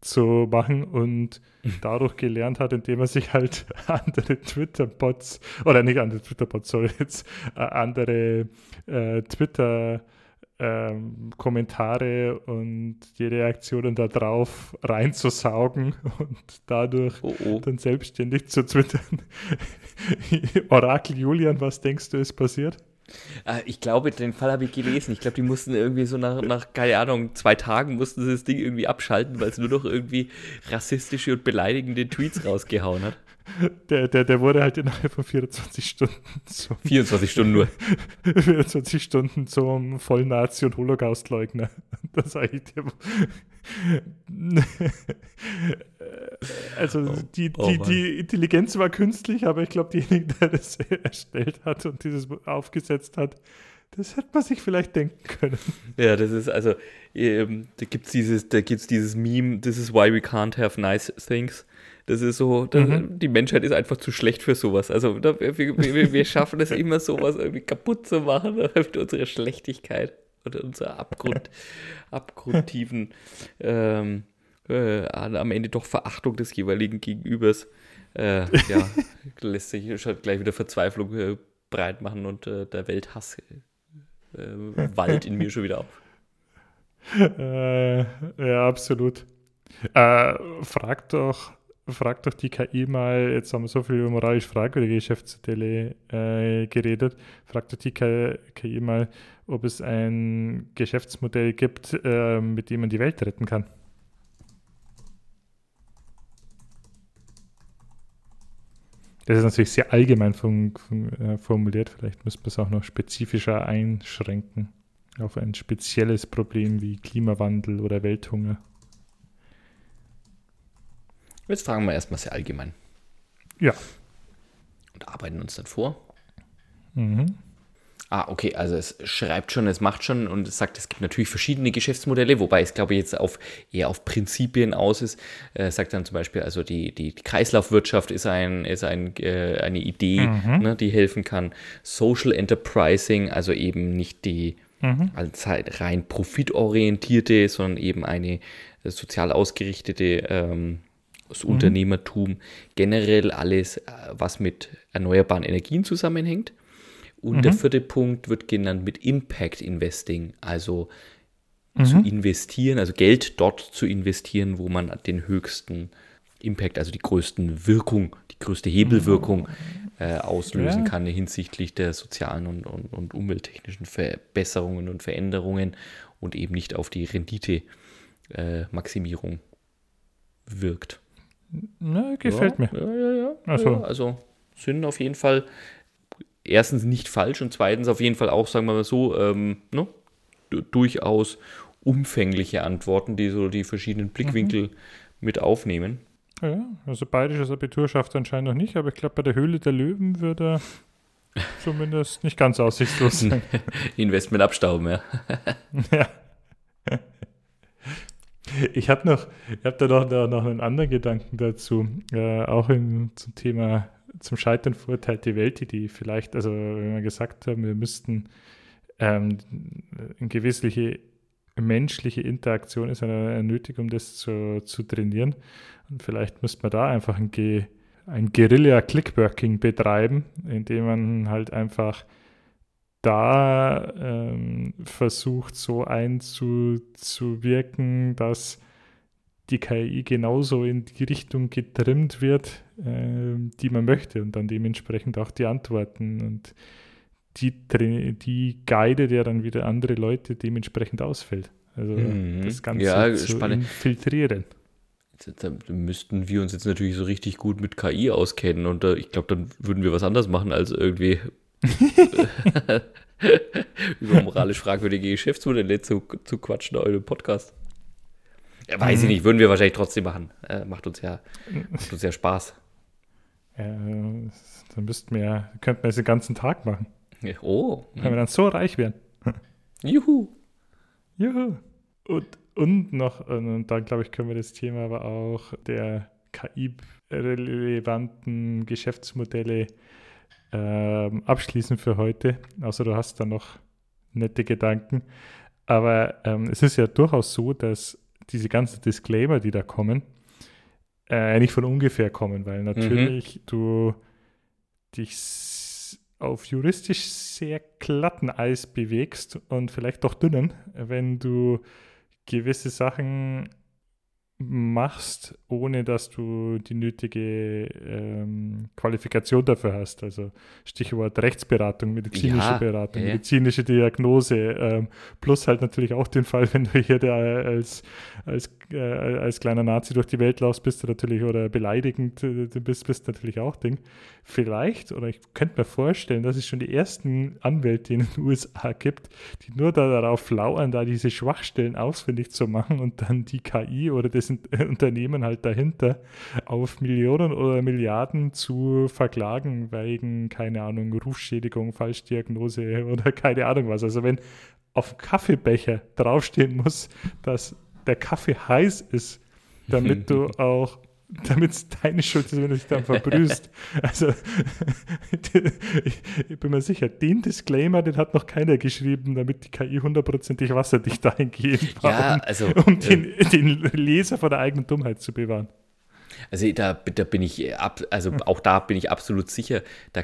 zu machen und <laughs> dadurch gelernt hat, indem er sich halt <laughs> andere Twitter-Bots, oder nicht andere Twitter-Bots, sorry, jetzt äh, andere äh, Twitter- ähm, Kommentare und die Reaktionen darauf reinzusaugen <laughs> und dadurch oh, oh. dann selbstständig zu twittern. <laughs> Orakel Julian, was denkst du, ist passiert? Äh, ich glaube, den Fall habe ich gelesen. Ich glaube, die mussten irgendwie so nach, nach, keine Ahnung, zwei Tagen mussten sie das Ding irgendwie abschalten, weil es nur noch irgendwie rassistische und beleidigende Tweets rausgehauen hat. Der, der, der wurde halt innerhalb von 24 Stunden zum <laughs> 24 Stunden nur. <laughs> 24 Stunden zum Vollnazi- und Holocaust-Leugner. <laughs> Das ist eigentlich der. also oh, die, oh die, die Intelligenz war künstlich, aber ich glaube, derjenige, der das erstellt hat und dieses aufgesetzt hat, das hätte man sich vielleicht denken können. Ja, das ist also, ähm, da gibt es dieses, dieses Meme, this is why we can't have nice things. Das ist so, das, mhm. die Menschheit ist einfach zu schlecht für sowas. Also wir, wir, wir, schaffen es immer, sowas irgendwie kaputt zu machen <laughs> durch unsere Schlechtigkeit oder unsere Abgrund, abgrundtiefen, ähm, äh, am Ende doch Verachtung des jeweiligen Gegenübers. Äh, ja, <laughs> lässt sich schon gleich wieder Verzweiflung äh, breit machen und äh, der Welthass äh, Wald in mir schon wieder auf. <laughs> Äh, ja, absolut. frag doch fragt doch die KI mal, jetzt haben wir so viel über moralisch fragwürdige Geschäftsmodelle äh, geredet, fragt doch die KI mal, ob es ein Geschäftsmodell gibt, äh, mit dem man die Welt retten kann. Das ist natürlich sehr allgemein fun, fun, äh, formuliert, vielleicht müsste man es auch noch spezifischer einschränken auf ein spezielles Problem wie Klimawandel oder Welthunger. Jetzt fragen wir erstmal sehr allgemein. Ja. Und arbeiten uns dann vor. Mhm. Ah, okay, also es schreibt schon, es macht schon und es sagt, es gibt natürlich verschiedene Geschäftsmodelle, wobei es, glaube ich, jetzt auf, eher auf Prinzipien aus ist. Äh, es sagt dann zum Beispiel, also die, die, die Kreislaufwirtschaft ist, ein, ist ein, äh, eine Idee, mhm. ne, die helfen kann. Social Enterprising, also eben nicht die mhm. als halt rein profitorientierte, sondern eben eine äh, sozial ausgerichtete ähm, das mhm. Unternehmertum, generell alles, äh, was mit erneuerbaren Energien zusammenhängt. Und mhm. der vierte Punkt wird genannt mit Impact Investing, also mhm. zu investieren, also Geld dort zu investieren, wo man den höchsten Impact, also die größten Wirkung, die größte Hebelwirkung äh, auslösen ja. kann hinsichtlich der sozialen und, und, und, umwelttechnischen Verbesserungen und Veränderungen und eben nicht auf die Rendite-Maximierung äh, wirkt. Na, gefällt ja, mir. Ja, ja, ja. Also. ja. Also sind auf jeden Fall erstens nicht falsch und zweitens auf jeden Fall auch, sagen wir mal so, ähm, ne, durchaus umfängliche Antworten, die so die verschiedenen Blickwinkel mhm. mit aufnehmen. Ja, also bayerisches Abitur schafft anscheinend noch nicht, aber ich glaube, bei der Höhle der Löwen würde er zumindest nicht ganz aussichtslos <laughs> sein. Investment abstauben, ja. <laughs> ja. Ich habe noch, habe da noch, noch einen anderen Gedanken dazu, äh, auch im, zum Thema zum Scheitern verurteilte Welt, die vielleicht, also wenn wir gesagt haben, wir müssten ähm, eine gewisse menschliche Interaktion ist eine nötig, um das zu, zu trainieren. Und vielleicht müsste man da einfach ein, Ge, ein Guerilla-Clickworking betreiben, indem man halt einfach da ähm, versucht so einzuwirken, dass die KI genauso in die Richtung getrimmt wird, äh, die man möchte und dann dementsprechend auch die Antworten und die, die guidet ja dann wieder andere Leute dementsprechend ausfällt. Also mhm. das Ganze ja, zu spannend. infiltrieren. Da müssten wir uns jetzt natürlich so richtig gut mit KI auskennen und uh, ich glaube, dann würden wir was anderes machen als irgendwie <laughs> über moralisch fragwürdige Geschäftsmodelle zu, zu quatschen in eurem Podcast. Ja, weiß ich mhm. nicht, würden wir wahrscheinlich trotzdem machen. Äh, macht, uns ja, macht uns ja Spaß. Ja, dann müssten wir, könnten wir es den ganzen Tag machen. Oh. Wenn wir dann so reich werden. <laughs> Juhu. Juhu. Und, und noch, und dann glaube ich, können wir das Thema aber auch der KI-relevanten Geschäftsmodelle ähm, abschließen für heute, außer du hast da noch nette Gedanken. Aber ähm, es ist ja durchaus so, dass diese ganzen Disclaimer, die da kommen, äh, nicht von ungefähr kommen, weil natürlich mhm. du dich auf juristisch sehr glatten Eis bewegst und vielleicht doch dünnen, wenn du gewisse Sachen machst, ohne dass du die nötige ähm, Qualifikation dafür hast. Also Stichwort Rechtsberatung, medizinische ja, Beratung, ja. medizinische Diagnose, ähm, plus halt natürlich auch den Fall, <laughs> wenn du hier da als, als, äh, als kleiner Nazi durch die Welt laufst, bist du natürlich oder beleidigend äh, bist, bist natürlich auch Ding. Vielleicht, oder ich könnte mir vorstellen, dass es schon die ersten Anwälte in den <laughs> USA gibt, die nur da darauf lauern, da diese Schwachstellen ausfindig zu machen und dann die KI oder das <laughs> Unternehmen halt dahinter auf Millionen oder Milliarden zu verklagen wegen, keine Ahnung, Rufschädigung, Falschdiagnose oder <laughs> keine Ahnung was. Also wenn auf Kaffeebecher draufstehen muss, dass der Kaffee heiß ist, <laughs> damit du auch <laughs> damit es deine Schuld ist, wenn du dich dann verbrühst. <laughs> Also, <laughs> ich bin mir sicher, den Disclaimer, den hat noch keiner geschrieben, damit die KI hundertprozentig wasserdicht dahingehend war, ja, also, um, um den, äh, den, Leser vor der eigenen Dummheit zu bewahren. Also da, da bin ich, ab, also auch da bin ich absolut sicher, da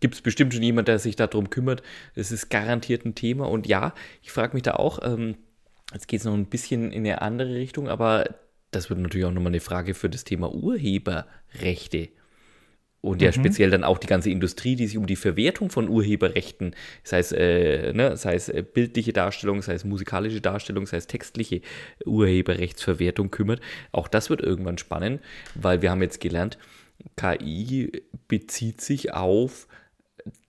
gibt es bestimmt schon jemand, der sich darum kümmert. Das ist garantiert ein Thema. Und ja, ich frage mich da auch, ähm, jetzt geht es noch ein bisschen in eine andere Richtung, aber das wird natürlich auch nochmal eine Frage für das Thema Urheberrechte. Und ja, mhm. speziell dann auch die ganze Industrie, die sich um die Verwertung von Urheberrechten, sei es, äh, ne, sei es äh, bildliche Darstellung, sei es musikalische Darstellung, sei es textliche Urheberrechtsverwertung kümmert. Auch das wird irgendwann spannend, weil wir haben jetzt gelernt, KI bezieht sich auf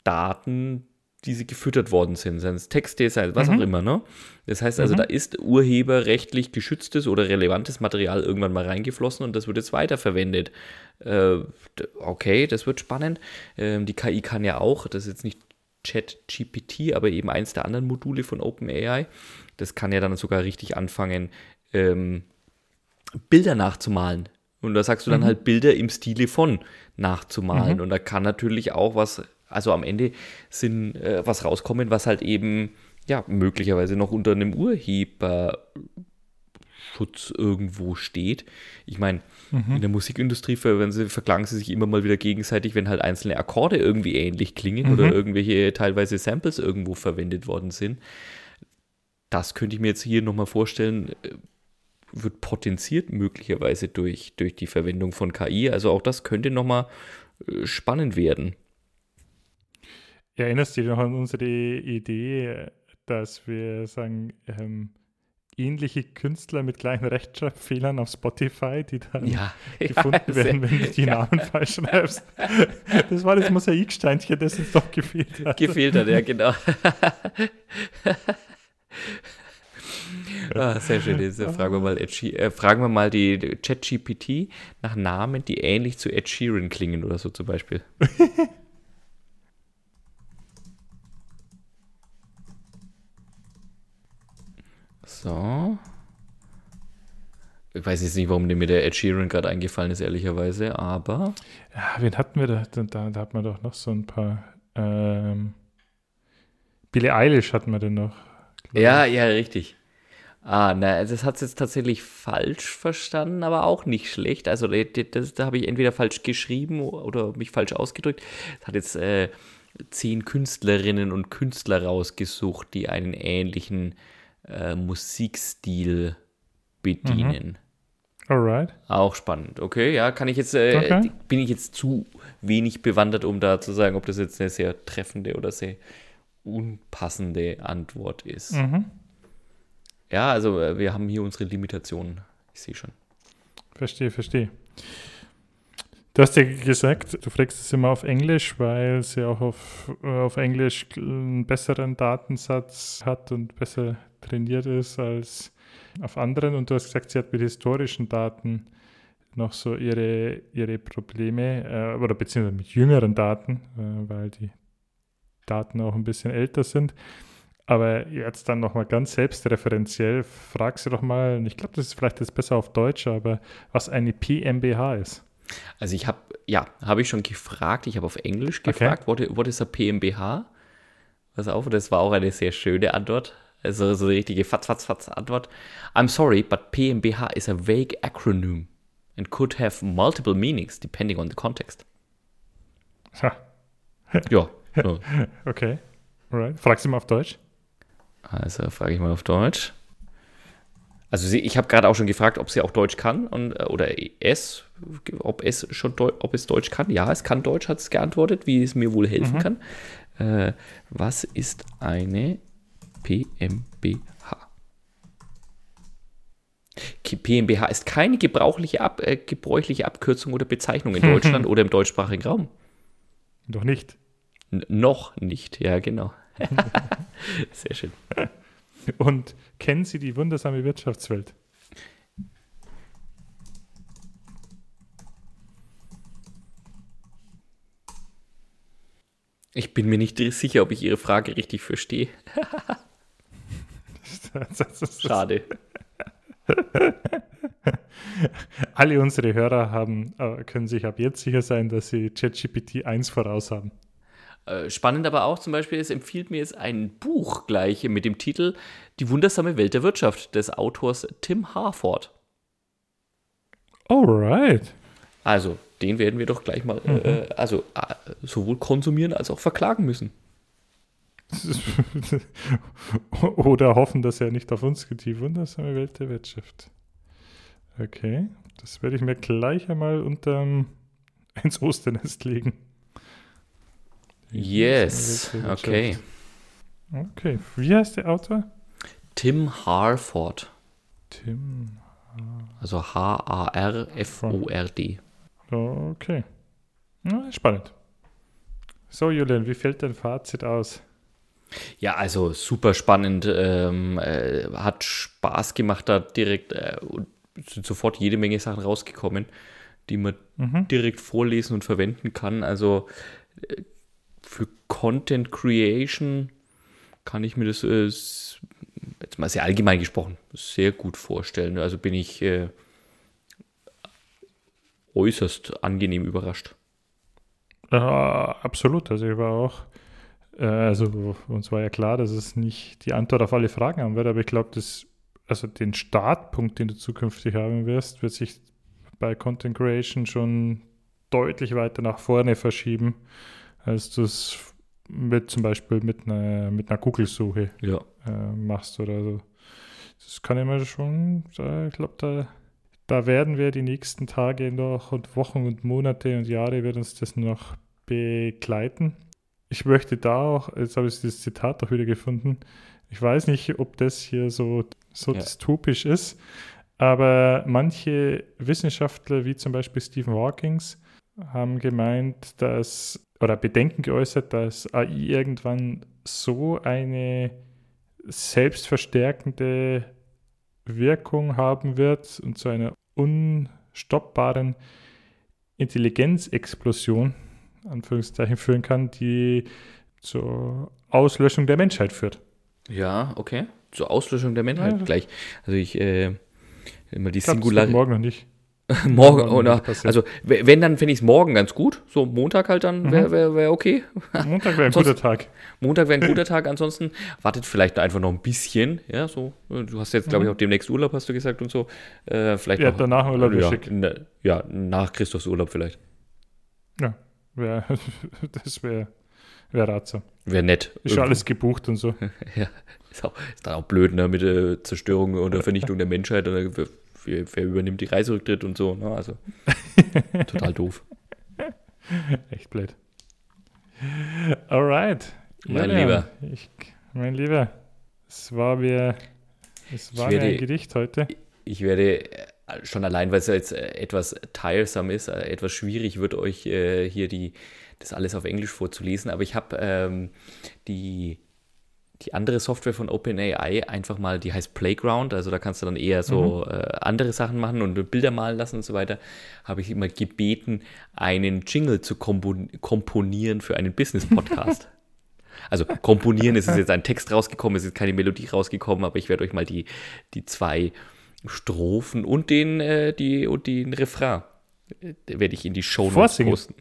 Daten, die sie gefüttert worden sind, seien es Texte, sei es was mhm. auch immer. Ne? Das heißt also, mhm. da ist urheberrechtlich geschütztes oder relevantes Material irgendwann mal reingeflossen und das wird jetzt weiterverwendet. Äh, okay, das wird spannend. Ähm, die KI kann ja auch, das ist jetzt nicht ChatGPT, aber eben eins der anderen Module von OpenAI, das kann ja dann sogar richtig anfangen, ähm, Bilder nachzumalen. Und da sagst du dann mhm. halt Bilder im Stile von nachzumalen. Mhm. Und da kann natürlich auch was also am Ende sind äh, was rauskommen, was halt eben ja möglicherweise noch unter einem Urheberschutz irgendwo steht. Ich meine, mhm. in der Musikindustrie sie, verklagen sie sich immer mal wieder gegenseitig, wenn halt einzelne Akkorde irgendwie ähnlich klingen mhm. oder irgendwelche teilweise Samples irgendwo verwendet worden sind. Das könnte ich mir jetzt hier nochmal vorstellen, äh, wird potenziert möglicherweise durch, durch die Verwendung von KI. Also auch das könnte nochmal äh, spannend werden. Erinnerst du dich noch an unsere Idee, dass wir sagen, ähm, ähnliche Künstler mit gleichen Rechtschreibfehlern auf Spotify, die dann ja, <laughs> gefunden ja, werden, wenn du die <laughs> ja. Namen falsch schreibst. Das war das Mosaiksteinchen, das uns doch gefehlt hat. Gefehlt hat, ja, genau. ah, sehr schön. Jetzt fragen wir mal, Ed äh, fragen wir mal die ChatGPT nach Namen, die ähnlich zu Ed Sheeran klingen oder so zum Beispiel. <laughs> So. Ich weiß jetzt nicht, warum mir der Ed Sheeran gerade eingefallen ist, ehrlicherweise, aber. Ja, wen hatten wir da? Da, da hat man doch noch so ein paar. Ähm, Billie Eilish hatten wir denn noch. Ja, ja, richtig. Ah, na, das hat es jetzt tatsächlich falsch verstanden, aber auch nicht schlecht. Also, das, da habe ich entweder falsch geschrieben oder mich falsch ausgedrückt. Es hat jetzt äh, zehn Künstlerinnen und Künstler rausgesucht, die einen ähnlichen äh, Musikstil bedienen. Mhm. Alright. Auch spannend. Okay, ja, kann ich jetzt, äh, okay. bin ich jetzt zu wenig bewandert, um da zu sagen, ob das jetzt eine sehr treffende oder sehr unpassende Antwort ist. Mhm. Ja, also äh, wir haben hier unsere Limitationen. Ich sehe schon. Verstehe, verstehe. Du hast ja gesagt, du fragst es immer auf Englisch, weil sie auch auf, auf Englisch einen besseren Datensatz hat und besser trainiert ist als auf anderen. Und du hast gesagt, sie hat mit historischen Daten noch so ihre, ihre Probleme, äh, oder beziehungsweise mit jüngeren Daten, äh, weil die Daten auch ein bisschen älter sind. Aber jetzt dann nochmal ganz selbstreferenziell, frag sie doch mal, ich glaube, das ist vielleicht jetzt besser auf Deutsch, aber was eine PMBH ist. Also ich habe, ja, habe ich schon gefragt, ich habe auf Englisch gefragt, okay. what, what is a PMBH? Pass auf, das war auch eine sehr schöne Antwort. Also so eine richtige Fatz, Fatz, Fatz Antwort. I'm sorry, but PMBH is a vague acronym and could have multiple meanings depending on the context. Ha. <laughs> ja. So. Okay. Alright. Fragst du mal auf Deutsch? Also frage ich mal auf Deutsch. Also sie, ich habe gerade auch schon gefragt, ob sie auch Deutsch kann und, äh, oder es, ob es schon Deu ob es Deutsch kann. Ja, es kann Deutsch, hat es geantwortet, wie es mir wohl helfen mhm. kann. Äh, was ist eine PMBH? PMBH ist keine gebrauchliche Ab, äh, gebräuchliche Abkürzung oder Bezeichnung in <laughs> Deutschland oder im deutschsprachigen Raum. Doch nicht. N noch nicht, ja, genau. <laughs> Sehr schön. Und kennen Sie die wundersame Wirtschaftswelt? Ich bin mir nicht sicher, ob ich Ihre Frage richtig verstehe. <laughs> <laughs> Schade. <laughs> Alle unsere Hörer haben, äh, können sich ab jetzt sicher sein, dass sie ChatGPT 1 voraus haben. Äh, spannend aber auch zum Beispiel, es empfiehlt mir jetzt ein Buch gleich mit dem Titel Die wundersame Welt der Wirtschaft des Autors Tim Harford. Alright. Also, den werden wir doch gleich mal, mhm. äh, also äh, sowohl konsumieren als auch verklagen müssen. <laughs> Oder hoffen, dass er nicht auf uns geht. Die wundersame Welt der Wirtschaft. Okay, das werde ich mir gleich einmal unterm <laughs> ins Osternest legen. Yes, okay. Okay, wie heißt der Autor? Tim Harford. Tim. Also H-A-R-F-O-R-D. Okay. Spannend. So, Julian, wie fällt dein Fazit aus? Ja, also super spannend. Ähm, äh, hat Spaß gemacht, da direkt äh, sind sofort jede Menge Sachen rausgekommen, die man mhm. direkt vorlesen und verwenden kann. Also äh, für Content Creation kann ich mir das äh, jetzt mal sehr allgemein gesprochen sehr gut vorstellen. Also bin ich äh, äußerst angenehm überrascht. Ja, absolut. Also ich war auch, also uns war ja klar, dass es nicht die Antwort auf alle Fragen haben wird, aber ich glaube, dass also den Startpunkt, den du zukünftig haben wirst, wird sich bei Content Creation schon deutlich weiter nach vorne verschieben als du es mit zum Beispiel mit einer, mit einer Google-Suche ja. äh, machst oder so. Das kann ich mir schon, ich glaube, da, da werden wir die nächsten Tage noch und Wochen und Monate und Jahre wird uns das noch begleiten. Ich möchte da auch, jetzt habe ich das Zitat auch wieder gefunden, ich weiß nicht, ob das hier so, so ja. dystopisch ist, aber manche Wissenschaftler, wie zum Beispiel Stephen Hawkins, haben gemeint, dass oder Bedenken geäußert, dass AI irgendwann so eine selbstverstärkende Wirkung haben wird und zu einer unstoppbaren Intelligenzexplosion, Anführungszeichen, führen kann, die zur Auslöschung der Menschheit führt. Ja, okay. Zur Auslöschung der Menschheit ja, gleich. Also ich äh, immer die Singular. Morgen noch nicht. <laughs> morgen, oder, also wenn, dann finde ich es morgen ganz gut. So Montag halt dann wäre mhm. wär, wär okay. Montag wäre ein guter Tag. Montag wäre ein guter <laughs> Tag. Ansonsten wartet vielleicht einfach noch ein bisschen. Ja, so. Du hast jetzt, glaube ich, mhm. auch demnächst Urlaub, hast du gesagt und so. Äh, vielleicht ja, noch, danach Urlaub ja, ne, ja, nach Christus Urlaub vielleicht. Ja, wär, <laughs> das wäre wär ratsam. Wäre nett. Ist schon alles gebucht und so. <laughs> ja, ist, auch, ist dann auch blöd, ne, mit der Zerstörung oder Vernichtung der Menschheit. Wer, wer übernimmt die Reiserücktritt und so. Ne? Also <laughs> total doof. Echt blöd. Alright. Mein ja, Lieber. Ich, mein Lieber, es war mir, es war werde, mir ein Gedicht heute. Ich werde schon allein, weil es ja jetzt äh, etwas tiresome ist, äh, etwas schwierig wird, euch äh, hier die, das alles auf Englisch vorzulesen, aber ich habe ähm, die die andere Software von OpenAI einfach mal, die heißt Playground, also da kannst du dann eher so mhm. äh, andere Sachen machen und Bilder malen lassen und so weiter, habe ich immer gebeten, einen Jingle zu kompon komponieren für einen Business-Podcast. <laughs> also komponieren ist es jetzt ein Text rausgekommen, es ist keine Melodie rausgekommen, aber ich werde euch mal die, die zwei Strophen und den, äh, die, und den Refrain äh, werde ich in die Show Notes posten.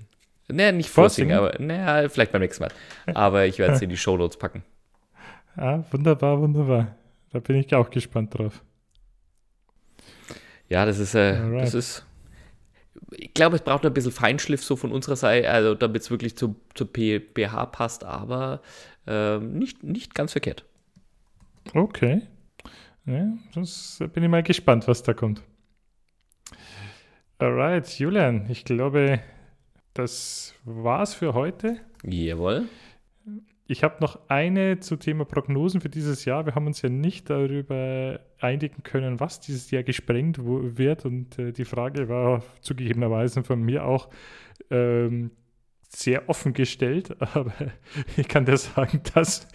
Naja, nicht vorsingen, aber naja, vielleicht beim nächsten Mal. Aber ich werde es in die Show Notes packen. Ah, wunderbar, wunderbar. Da bin ich auch gespannt drauf. Ja, das ist, äh, das ist. Ich glaube, es braucht ein bisschen Feinschliff so von unserer Seite, also damit es wirklich zu, zur PBH passt, aber äh, nicht, nicht ganz verkehrt. Okay. Ja, das bin ich mal gespannt, was da kommt. Alright, Julian, ich glaube, das war's für heute. Jawohl. Ich habe noch eine zu Thema Prognosen für dieses Jahr. Wir haben uns ja nicht darüber einigen können, was dieses Jahr gesprengt wird. Und äh, die Frage war zugegebenerweise von mir auch ähm, sehr offen gestellt, <laughs> aber ich kann dir sagen, dass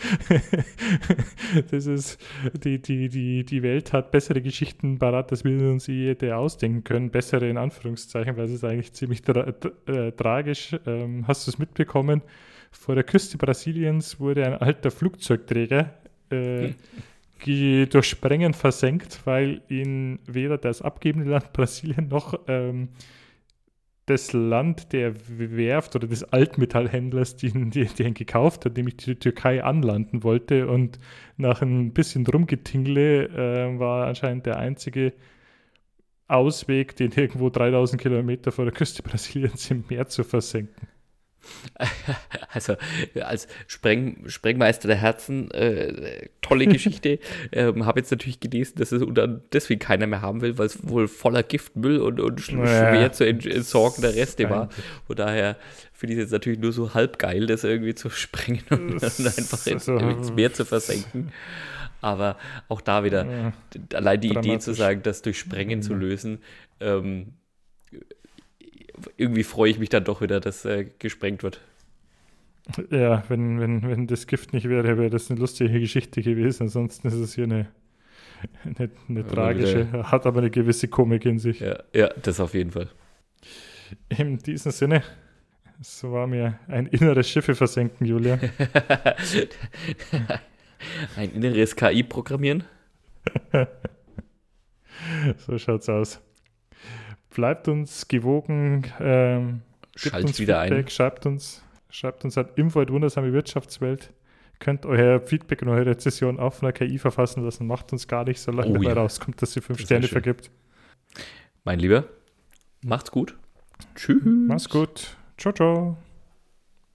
<laughs> das ist, die, die, die, die Welt hat bessere Geschichten parat, als wir uns je hätte ausdenken können. Bessere in Anführungszeichen, weil es ist eigentlich ziemlich tra äh, tragisch. Ähm, hast du es mitbekommen? Vor der Küste Brasiliens wurde ein alter Flugzeugträger äh, durch Sprengen versenkt, weil ihn weder das abgebende Land Brasilien noch ähm, das Land der Werft oder des Altmetallhändlers, den, den gekauft hat, nämlich die Türkei anlanden wollte. Und nach ein bisschen Rumgetingle äh, war anscheinend der einzige Ausweg, den irgendwo 3000 Kilometer vor der Küste <laughs> Brasiliens im Meer zu versenken. <laughs> Also als Spreng, Sprengmeister der Herzen, äh, tolle <laughs> Geschichte. ähm, Habe jetzt natürlich gelesen, dass es unter deswegen keiner mehr haben will, weil es wohl voller Giftmüll und, und sch naja, schwer zu entsorgen der Reste war. Von daher finde ich es jetzt natürlich nur so halb geil, das irgendwie zu sprengen und, und einfach ins, ins, Meer zu versenken. Aber auch da wieder, ja, allein die Idee zu sagen, das durch Sprengen mhm. zu lösen, ähm, irgendwie freue ich mich dann doch wieder, dass äh, gesprengt wird. Ja, wenn, wenn, wenn das Gift nicht wäre, wäre das eine lustige Geschichte gewesen. Ansonsten ist es hier eine, eine, eine tragische, wieder, hat aber eine gewisse Komik in sich. Ja, ja, das auf jeden Fall. In diesem Sinne, es war mir ein inneres Schiffe versenken, Julia. <laughs> ein inneres KI programmieren. <laughs> so schaut's aus. Bleibt uns gewogen. Ähm, Schalt uns wieder Feedback, ein. Schreibt uns, schreibt uns an info wundersame Wirtschaftswelt. Könnt euer Feedback und eure Rezession auf einer KI verfassen lassen. Macht uns gar nicht, solange oh, dabei ja. rauskommt, dass sie fünf das Sterne vergibt. Mein Lieber, macht's gut. Tschüss. Macht's gut. Ciao, ciao.